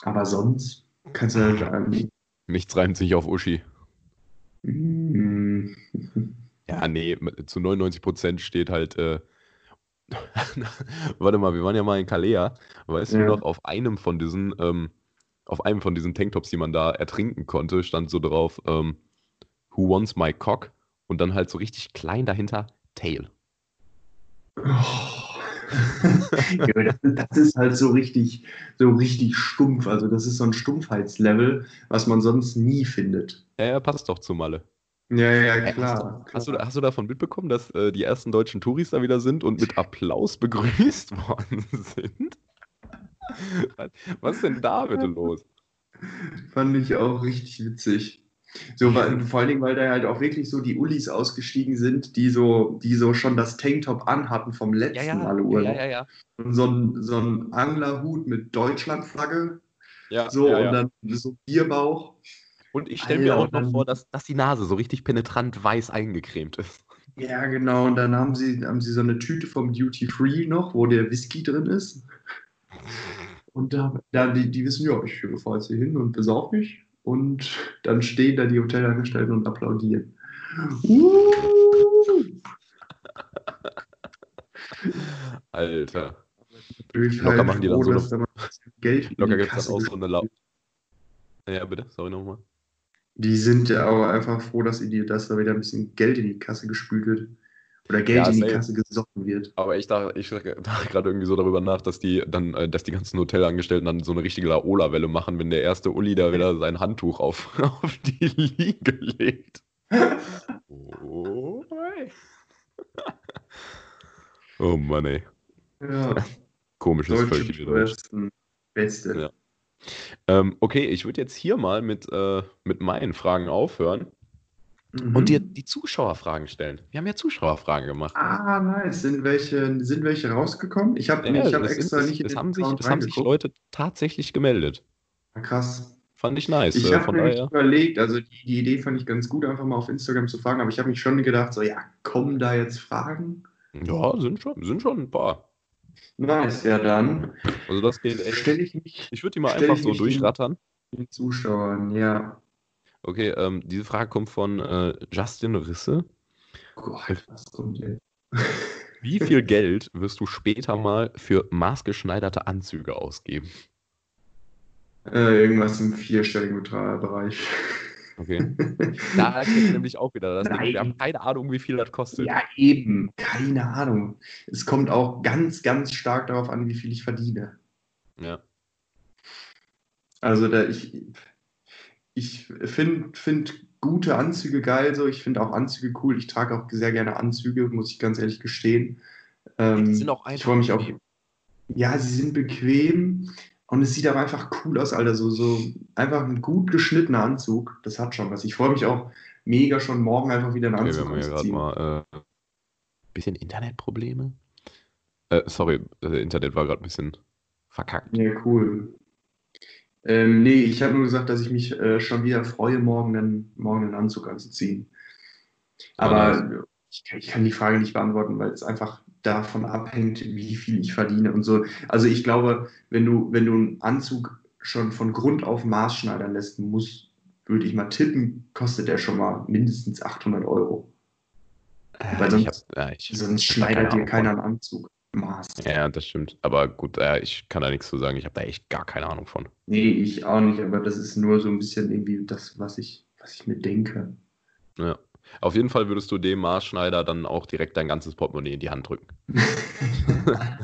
Aber sonst kannst du halt. Ähm, Nichts reimt sich auf Uschi. Mm. Ja, nee, zu 99 Prozent steht halt. Äh, Warte mal, wir waren ja mal in Kalea. Weißt ja. du noch, auf einem von diesen, ähm, auf einem von diesen Tanktops, die man da ertrinken konnte, stand so drauf, ähm, Who wants my cock? und dann halt so richtig klein dahinter Tail. Oh. ja, das, ist halt so richtig, so richtig stumpf. Also das ist so ein Stumpfheitslevel, was man sonst nie findet. Ja, ja passt doch zu Malle. Ja, ja, klar. Hast du, klar. Hast, du, hast du davon mitbekommen, dass äh, die ersten deutschen Touris da wieder sind und mit Applaus begrüßt worden sind? Was ist denn da bitte los? Fand ich auch richtig witzig. So, weil, vor allen Dingen, weil da halt auch wirklich so die Ullis ausgestiegen sind, die so, die so schon das Tanktop anhatten vom letzten ja, ja. Mal Urlaub. Ja, ja, ja. Und so ein, so ein Anglerhut mit Deutschlandflagge. Ja, so, ja, und dann so Bierbauch. Und ich stelle mir auch noch vor, dass, dass die Nase so richtig penetrant weiß eingecremt ist. Ja, genau. Und dann haben sie, haben sie so eine Tüte vom Duty Free noch, wo der Whisky drin ist. Und da, da die, die wissen, ja, ich fahre jetzt hier hin und besauf mich und dann stehen da die Hotelangestellten und applaudieren. Uh! Alter. Locker halt machen die dann froh, so eine, Geld Locker gibt es dann auch so eine La Ja, bitte, sorry nochmal. Die sind ja auch einfach froh, dass, die, dass da wieder ein bisschen Geld in die Kasse gespült wird. Oder Geld ja, in die safe. Kasse gesoffen wird. Aber ich dachte, ich dachte gerade irgendwie so darüber nach, dass die dann, äh, dass die ganzen Hotelangestellten dann so eine richtige Laola-Welle machen, wenn der erste Uli da wieder sein Handtuch auf, auf die Liege legt. oh, oh Mann, ey. Ja. Komisches Völkchen wieder. Beste. Ja. Ähm, okay, ich würde jetzt hier mal mit, äh, mit meinen Fragen aufhören. Mhm. Und dir die Zuschauerfragen stellen. Wir haben ja Zuschauerfragen gemacht. Ah, nice. Sind welche, sind welche rausgekommen? Ich habe ja, hab extra sind, nicht in es haben sich, Es haben sich Leute tatsächlich gemeldet. Ja, krass. Fand ich nice. Ich äh, habe mir daher... überlegt, also die, die, Idee fand ich ganz gut, einfach mal auf Instagram zu fragen, aber ich habe mich schon gedacht, so, ja, kommen da jetzt Fragen? Ja, sind schon, sind schon ein paar. Nice, ja dann. Also das geht echt. Stell ich mich, ich würde die mal einfach so durchrattern. Den Zuschauern, ja. Okay, ähm, diese Frage kommt von äh, Justin Risse. Gott, was kommt jetzt? Wie viel Geld wirst du später mal für maßgeschneiderte Anzüge ausgeben? Äh, irgendwas im vierstelligen Bereich. Okay. Da geht nämlich auch wieder das. Wir haben keine Ahnung, wie viel das kostet. Ja, eben. Keine Ahnung. Es kommt auch ganz, ganz stark darauf an, wie viel ich verdiene. Ja. Also da ich, ich finde find gute Anzüge geil, so. Ich finde auch Anzüge cool. Ich trage auch sehr gerne Anzüge, muss ich ganz ehrlich gestehen. Ähm, die sind auch einfach. Ich freue mich auch. Ja, sie sind bequem, Und es sieht aber einfach cool aus, Alter. So, so einfach ein gut geschnittener Anzug. Das hat schon was. Ich freue mich auch mega schon morgen einfach wieder einen Okay, wir Anzug haben anzuziehen. mal äh, bisschen Internetprobleme. Äh, sorry, das Internet war gerade ein bisschen verkackt. Ja, cool. Ähm, nee, ich habe nur gesagt, dass ich mich äh, schon wieder freue, morgen einen, morgen einen Anzug anzuziehen. Aber ich, kann- ich kann die Frage nicht beantworten, weil es einfach davon abhängt, wie viel ich verdiene und so. Also ich glaube, wenn du, wenn du einen Anzug schon von Grund auf maßschneidern lässt, muss, würde ich mal tippen, kostet der schon mal mindestens 800 Euro. Weil Äh, ich sonst, hab, ich, sonst schneidert dir keiner einen Anzug. Maß. Ja, das stimmt. Aber gut, äh, ich kann da nichts zu sagen. Ich habe da echt gar keine Ahnung von. Nee, ich auch nicht, aber das ist nur so ein bisschen irgendwie das, was ich, was ich mir denke. Ja. Auf jeden Fall würdest du dem Maßschneider dann auch direkt dein ganzes Portemonnaie in die Hand drücken.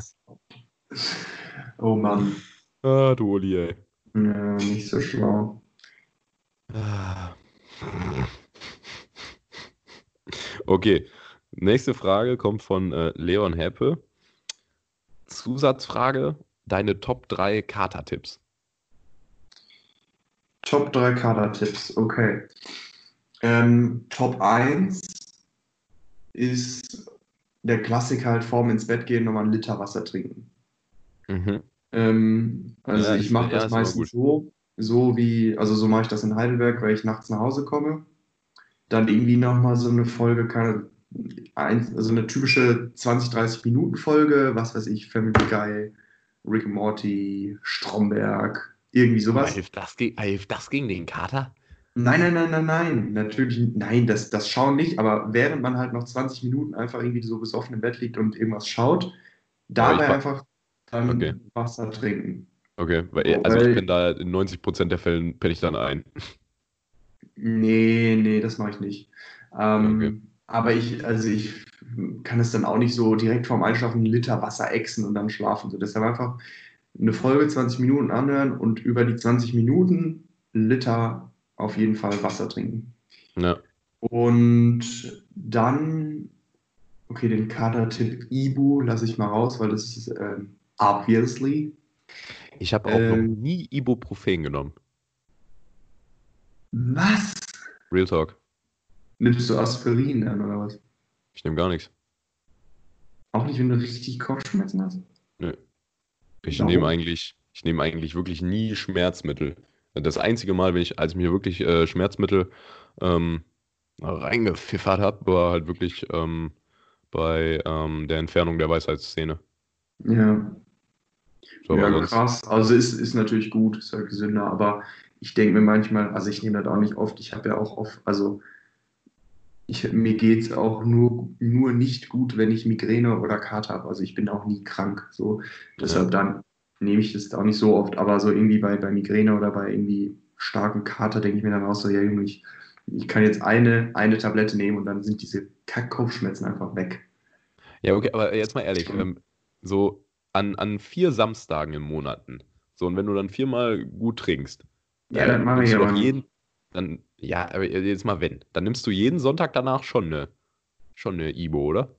oh Mann, Ah, du Uli, ey. ja, nicht so schlau. Ah. Okay, nächste Frage kommt von äh, Leon Heppe. Zusatzfrage: Deine Top 3 Kater-Tipps. Top 3 Kader-Tipps, okay. Ähm, Top 1 ist der Klassiker halt vorm ins Bett gehen, nochmal einen Liter Wasser trinken. Mhm. Ähm, also Ja, ich mache ja, das meistens so, so wie, also so mache ich das in Heidelberg, weil ich nachts nach Hause komme. Dann irgendwie nochmal so eine Folge, keine, ein, also eine typische 20, 30 Minuten Folge, was weiß ich, Family Guy, Rick and Morty, Stromberg, irgendwie sowas. Hilft das, hilft das gegen den Kater? Nein, nein, nein, nein, nein, natürlich, nein, das, das Schauen nicht, aber während man halt noch 20 Minuten einfach irgendwie so besoffen im Bett liegt und irgendwas schaut, dabei ich einfach dann Okay. Wasser trinken. Okay, weil, So, also ich weil- bin da in 90% der Fällen penne ich dann ein. Nee, nee, das mache ich nicht. Ähm, Okay. Aber ich, also ich kann es dann auch nicht so direkt vorm Einschlafen einen Liter Wasser exen und dann schlafen. So, deshalb einfach eine Folge 20 Minuten anhören und über die 20 Minuten einen Liter auf jeden Fall Wasser trinken. Ja. Und dann, okay, den Kater-Tipp Ibu lasse ich mal raus, weil das ist ähm, obviously. Ich habe auch Ähm. noch nie Ibuprofen genommen. Was? Real Talk. Nimmst du Aspirin dann oder was? Ich nehme gar nichts. Auch nicht, wenn du richtig Kopfschmerzen hast? Ich Warum? nehme eigentlich, ich nehme eigentlich wirklich nie Schmerzmittel. Das einzige Mal, wenn ich, als ich mir wirklich äh, Schmerzmittel ähm, reingepfiffert habe, war halt wirklich ähm, bei ähm, der Entfernung der Weisheitszähne. Ja. So, ja, krass. Also ist, ist natürlich gut, ist halt gesünder, aber ich denke mir manchmal, also ich nehme das auch nicht oft, ich habe ja auch oft, also ich, mir geht es auch nur, nur nicht gut, wenn ich Migräne oder Kater habe. Also ich bin auch nie krank. So. Deshalb dann nehme ich das auch nicht so oft, aber so irgendwie bei, bei Migräne oder bei irgendwie starken Kater denke ich mir dann auch so, ja Junge, ich, ich kann jetzt eine, eine Tablette nehmen und dann sind diese Kack-Kopfschmerzen einfach weg. Ja, okay, aber jetzt mal ehrlich, ähm, so an, an vier Samstagen im Monaten, so und wenn du dann viermal gut trinkst, Ja, äh, das mache nimmst ich aber jeden, dann, ja, aber jetzt mal wenn, dann nimmst du jeden Sonntag danach schon eine, schon eine Ibo, oder?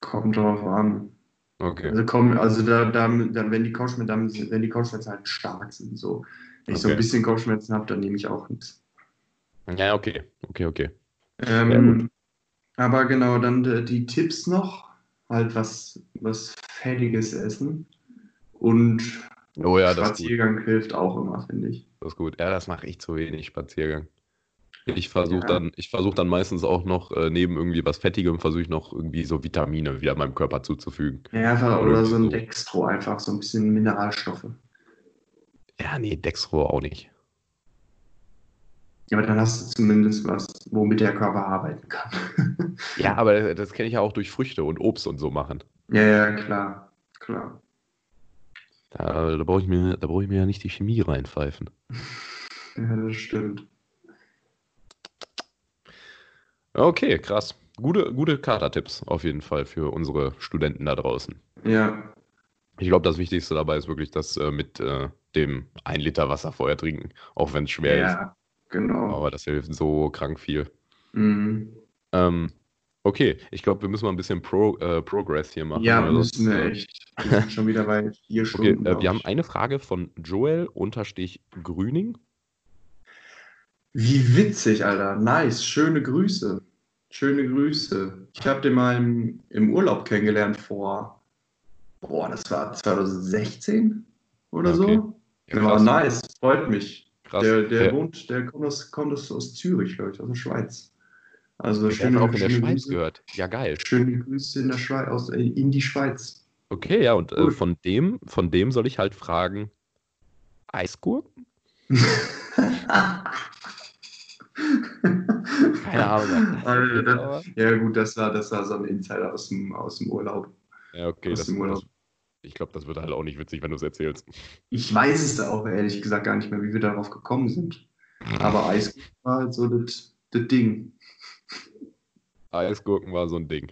Kommt drauf an. Okay. Also komm, also da, da, da wenn die Kopfschmerzen, dann- wenn die Kopfschmerzen halt stark sind, so. Wenn ich so ein Okay. bisschen Kopfschmerzen habe, dann nehme ich auch nichts. Ja, okay, okay, okay. Ähm, aber genau, dann die, die Tipps noch, halt was, was Fettiges essen. Und Oh ja. Spaziergang hilft auch immer, finde ich. Das ist gut. Ja, das mache ich zu wenig, Spaziergang. Ich versuche Ja. dann, ich versuche dann meistens auch noch äh, neben irgendwie was Fettigem, versuche ich noch irgendwie so Vitamine wieder meinem Körper zuzufügen. Ja, einfach, Oder oder so ein. Dextro, einfach so ein bisschen Mineralstoffe. Ja, nee, Dextro auch nicht. Ja, aber dann hast du zumindest was, womit der Körper arbeiten kann. Ja, aber das, das kann ich ja auch durch Früchte und Obst und so machen. ja, ja, klar, klar. Da, da brauche ich mir, da brauche ich mir ja nicht die Chemie reinpfeifen. Ja, das stimmt. Okay, krass. Gute, gute Kater-Tipps auf jeden Fall für unsere Studenten da draußen. Ja, Ich glaube, das Wichtigste dabei ist wirklich das äh, mit äh, dem 1 Liter Wasser vorher trinken, auch wenn es schwer ist. ja, genau. Aber das hilft so krank viel. Mhm. Ähm, Okay, ich glaube, wir müssen mal ein bisschen Pro, äh, Progress hier machen. Ja, müssen wir äh, echt. Wir sind schon wieder bei vier Okay, Stunden. äh, glaub wir haben eine Frage von Joel unterstrich Grüning. Wie witzig, Alter. Nice. Schöne Grüße. Schöne Grüße. Ich habe den mal im, im Urlaub kennengelernt vor, boah, das war 2016 oder Okay. so. Ja, Der war nice. Freut mich. krass. Der, der Der- wohnt, der kommt aus, kommt aus Zürich, glaube ich, aus der Schweiz. Also der schöne, auch in der Schweiz Grüße. gehört. Ja, geil. Schöne Grüße in der Schweiz, aus, äh, in die Schweiz. Okay, ja, und äh, Cool. von dem, von dem soll ich halt fragen, Eisgurken? Keine Ahnung. was das Ja, gut, das war, das war so ein Insider aus dem, aus dem Urlaub. Ja, okay, Aus das, dem Urlaub. das, ich glaube, das wird halt auch nicht witzig, wenn du es erzählst. Ich weiß es auch ehrlich gesagt gar nicht mehr, wie wir darauf gekommen sind. Aber Eis war halt so das das Ding. Eisgurken war so ein Ding.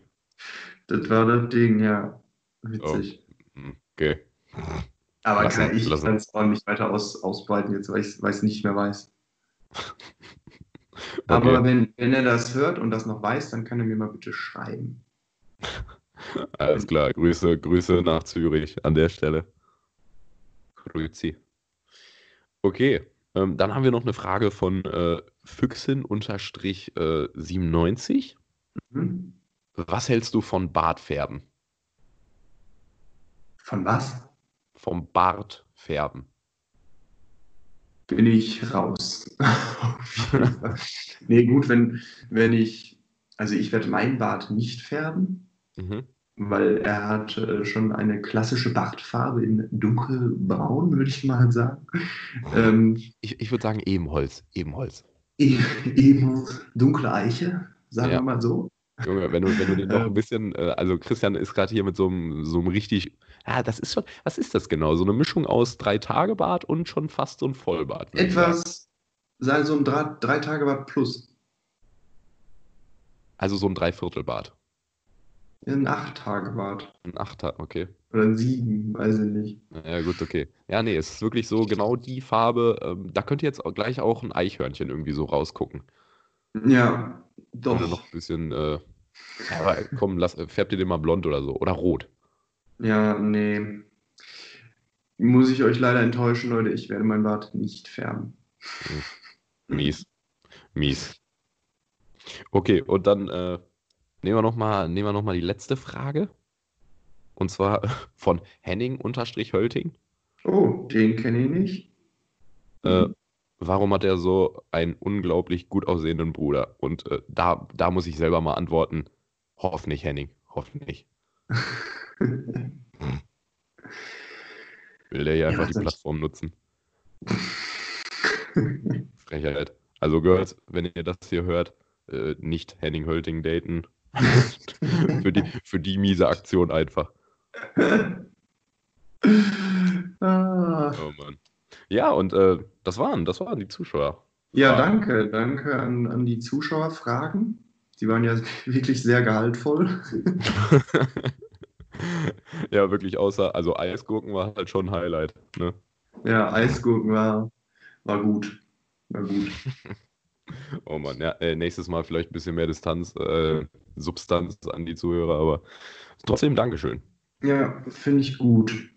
Das war das Ding, ja. Witzig. Hm, Okay. Aber lassen- kann, ich kann es auch nicht weiter aus, ausbreiten, jetzt weil ich es nicht mehr weiß. Aber Okay, wenn, wenn er das hört und das noch weiß, dann kann er mir mal bitte schreiben. alles klar. Grüße, Grüße nach Zürich an der Stelle. Grüezi. Okay, ähm, dann haben wir noch eine Frage von äh, Füchsin-97. Hm? Was hältst du von Bartfärben? Von was? Vom Bartfärben. Bin ich raus. nee, gut, wenn, wenn ich, also ich werde meinen Bart nicht färben, Mhm. weil er hat äh, schon eine klassische Bartfarbe in dunkelbraun, würde ich mal sagen. Ähm, Ich, ich würde sagen Ebenholz. Ebenholz. e- eben dunkle Eiche, sagen Ja. wir mal so. Junge, wenn du, wenn du den noch Ähm. ein bisschen, äh, also Christian ist gerade hier mit so einem, so einem richtig, ja, das ist schon, was ist das genau? So eine Mischung aus Drei-Tage-Bart und schon fast so ein Vollbart. Etwas, sagen so ein drei, drei Tage Bart plus. Also so ein Dreiviertelbart. Ein acht Tage Bart. Ein Achter, okay. Oder ein sieben, weiß ich nicht. Ja, gut, okay. Ja, nee, es ist wirklich so genau die Farbe. Ähm, da könnte jetzt auch gleich auch ein Eichhörnchen irgendwie so rausgucken. Ja, Oder doch. noch ein bisschen, äh, aber komm, lass, färb dir den mal blond oder so. Oder rot. Ja, nee. Muss ich euch leider enttäuschen, Leute. Ich werde mein Bart nicht färben. Mies. Mies. Okay, und dann äh, nehmen wir nochmal nehmen wir noch mal die letzte Frage. Und zwar von Henning-Hölting. Oh, den kenne ich nicht. Äh, warum hat er so einen unglaublich gut aussehenden Bruder? Und äh, da, da muss ich selber mal antworten. Hoffentlich, Henning. Hoffentlich. Will der hier Ja, einfach die Plattform nutzen. Frechheit. Also, Girls, wenn ihr das hier hört, äh, nicht Henning Hölting daten. für, die, für die miese Aktion einfach. ah. Oh Mann. Ja, und äh, das waren, das waren die Zuschauer. Ja, danke. Danke an, an die Zuschauerfragen. Die waren ja wirklich sehr gehaltvoll. ja, wirklich, außer, also Eisgurken war halt schon ein Highlight. Ne? Ja, Eisgurken war, war gut. War gut. Oh Mann, ja, äh, nächstes Mal vielleicht ein bisschen mehr Distanz, äh, Substanz an die Zuhörer, aber trotzdem Dankeschön. Ja, finde ich gut.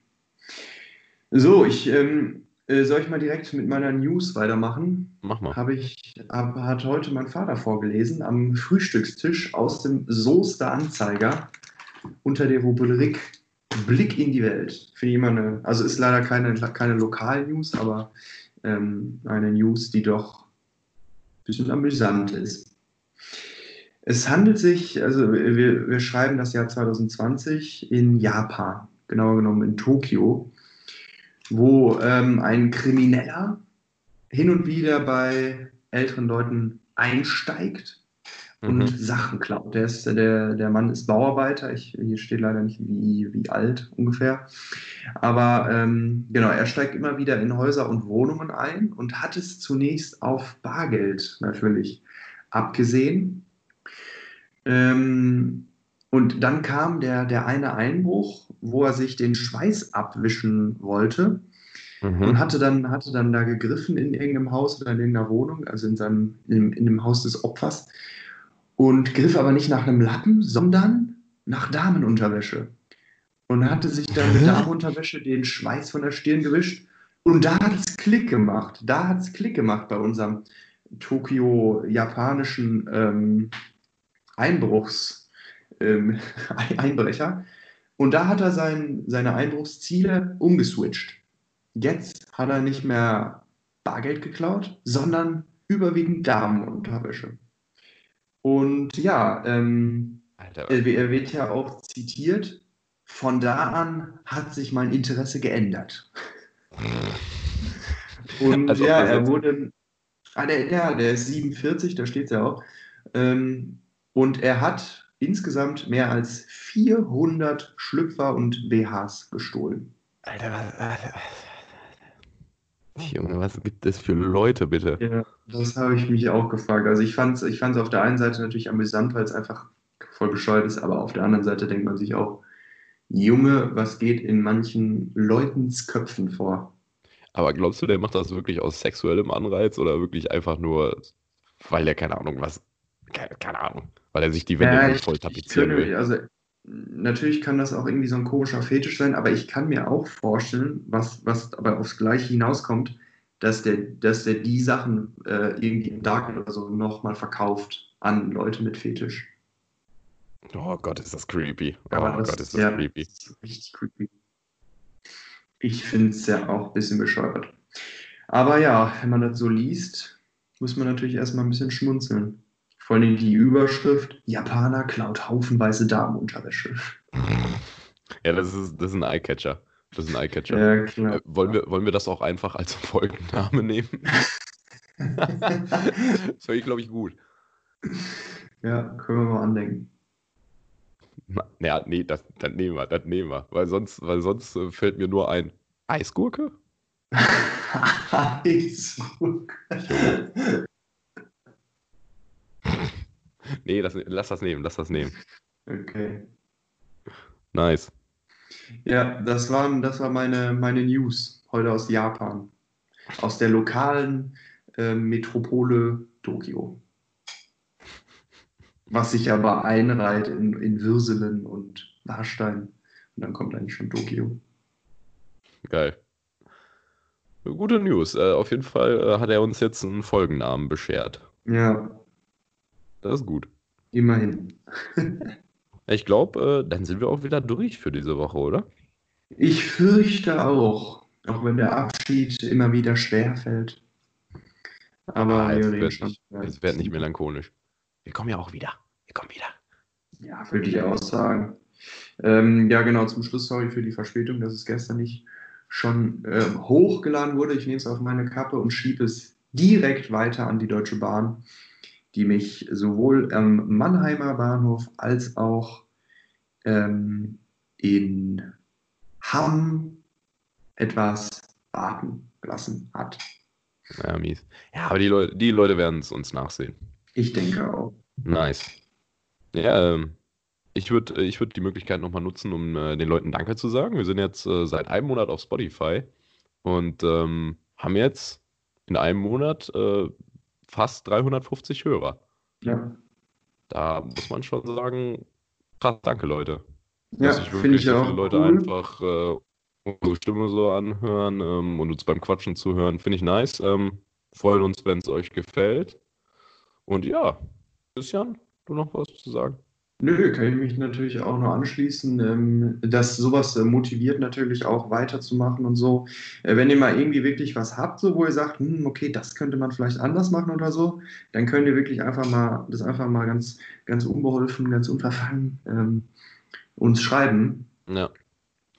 So, ich ähm, äh, soll ich mal direkt mit meiner News weitermachen? Mach mal. Habe ich, hab, hat heute mein Vater vorgelesen am Frühstückstisch aus dem Soester Anzeiger unter der Rubrik Blick in die Welt. Finde ich immer eine, also ist leider keine, keine Lokal-News, aber ähm, eine News, die doch ein bisschen amüsant ist. Es handelt sich, also wir, wir schreiben das Jahr 2020 in Japan, genauer genommen in Tokio, wo ähm, ein Krimineller hin und wieder bei älteren Leuten einsteigt und Mhm. Sachen klaut. Der, ist, der, der Mann ist Bauarbeiter, ich, hier steht leider nicht, wie, wie alt ungefähr. Aber ähm, genau, er steigt immer wieder in Häuser und Wohnungen ein und hat es zunächst auf Bargeld natürlich abgesehen. Ähm, und dann kam der, der eine Einbruch, wo er sich den Schweiß abwischen wollte und Mhm. hatte dann, hatte dann da gegriffen in irgendeinem Haus oder in irgendeiner Wohnung, also in, seinem, in, in dem Haus des Opfers und griff aber nicht nach einem Lappen, sondern nach Damenunterwäsche. Und hatte sich dann mit Damenunterwäsche den Schweiß von der Stirn gewischt. Und da hat es Klick gemacht. Da hat es Klick gemacht bei unserem Tokio-japanischen ähm, Einbruchs, ähm, Einbrecher. Und da hat er sein, seine Einbruchsziele umgeswitcht. Jetzt hat er nicht mehr Bargeld geklaut, sondern überwiegend Damenunterwäsche. Und ja, ähm, Alter. er wird ja auch zitiert, von da an hat sich mein Interesse geändert. Und also ja, er wurde, ah, der, ja, der ist 47, da steht es ja auch. Ähm, und er hat insgesamt mehr als 400 Schlüpfer und BHs gestohlen. Alter, Alter. Junge, was gibt es für Leute, bitte? Ja, das habe ich mich auch gefragt. Also ich fand es ich fand's auf der einen Seite natürlich amüsant, weil es einfach voll bescheuert ist, aber auf der anderen Seite denkt man sich auch, Junge, was geht in manchen Leutens Köpfen vor? Aber glaubst du, der macht das wirklich aus sexuellem Anreiz oder wirklich einfach nur, weil er keine Ahnung was, keine, keine Ahnung, weil er sich die Wände ja, voll tapezieren will? Also natürlich kann das auch irgendwie so ein komischer Fetisch sein, aber ich kann mir auch vorstellen, was, was aber aufs Gleiche hinauskommt, dass der, dass der die Sachen äh, irgendwie im Darknet oder so nochmal verkauft an Leute mit Fetisch. Oh Gott, ist das creepy. Oh aber Gott, ist das ja, creepy. Das ist richtig creepy. Ich finde es ja auch ein bisschen bescheuert. Aber ja, wenn man das so liest, muss man natürlich erstmal ein bisschen schmunzeln. Vor allem die Überschrift: Japaner klaut haufenweise Damenunterwäsche. Ja, das ist, das ist ein Eyecatcher. Das ist ein Eyecatcher. Ja, klar. Äh, wollen, wir, wollen wir das auch einfach als Folgenname nehmen? das wäre ich, glaube ich, gut. Ja, können wir mal andenken. Ja, nee, das, das nehmen wir, das nehmen wir. Weil sonst, weil sonst äh, fällt mir nur ein Eisgurke. Eisgurke. Nee, das, lass das nehmen, lass das nehmen. Okay. Nice. Ja, das waren, das war meine, meine News heute aus Japan. Aus der lokalen äh, Metropole Tokio was sich aber einreiht in, in Würselen und Warstein. Und dann kommt eigentlich schon Tokio. Geil. Gute News. Äh, auf jeden Fall äh, hat er uns jetzt einen Folgennamen beschert. Ja. Das ist gut. Immerhin. ich glaube, äh, dann sind wir auch wieder durch für diese Woche, oder? Ich fürchte auch. Auch wenn der Abschied immer wieder schwer fällt. Aber ah, jetzt, wird nicht, jetzt wird nicht melancholisch. Wir kommen ja auch wieder. Wir kommen wieder. Ja, würde ich auch sagen. Ähm, ja, genau, zum Schluss sorry für die Verspätung, dass es gestern nicht schon äh, hochgeladen wurde. Ich nehme es auf meine Kappe und schiebe es direkt weiter an die Deutsche Bahn, die mich sowohl am Mannheimer Bahnhof als auch ähm, in Hamm etwas warten lassen hat. Ja, mies. Ja, aber die Leute, die Leute werden es uns nachsehen. Ich denke auch. Nice. Ja, ähm, ich würde ich würd die Möglichkeit nochmal nutzen, um äh, den Leuten Danke zu sagen. Wir sind jetzt äh, seit einem Monat auf Spotify und ähm, haben jetzt in einem Monat äh, fast 350 Hörer. Ja. Da muss man schon sagen, krass, danke Leute. Ja, finde ich auch. Viele Leute cool. einfach äh, unsere Stimme so anhören ähm, und uns beim Quatschen zuhören, finde ich nice. Ähm, freuen uns, wenn es euch gefällt. Und ja, Christian, du noch was zu sagen? Nö, kann ich mich natürlich auch noch anschließen. Ähm, dass sowas äh, motiviert natürlich auch weiterzumachen und so. Äh, wenn ihr mal irgendwie wirklich was habt, so wo ihr sagt, hm, okay, das könnte man vielleicht anders machen oder so, dann könnt ihr wirklich einfach mal das einfach mal ganz, ganz unbeholfen, ganz unverfangen ähm, uns schreiben. Ja.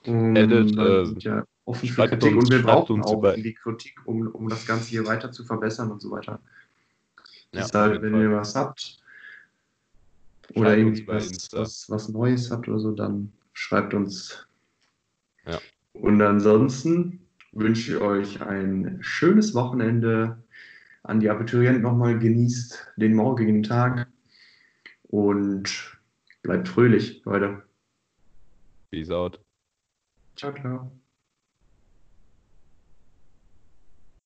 Und Edit, äh, ja offen für Kritik und wir brauchen auch die Kritik, um, um das Ganze hier weiter zu verbessern und so weiter. Ja, Deshalb, wenn ihr was habt oder irgendwie was, was, was, Neues habt oder so, dann schreibt uns. Ja. Und ansonsten wünsche ich euch ein schönes Wochenende. An die Abiturienten nochmal genießt den morgigen Tag und bleibt fröhlich, Leute. Peace out. Ciao, ciao.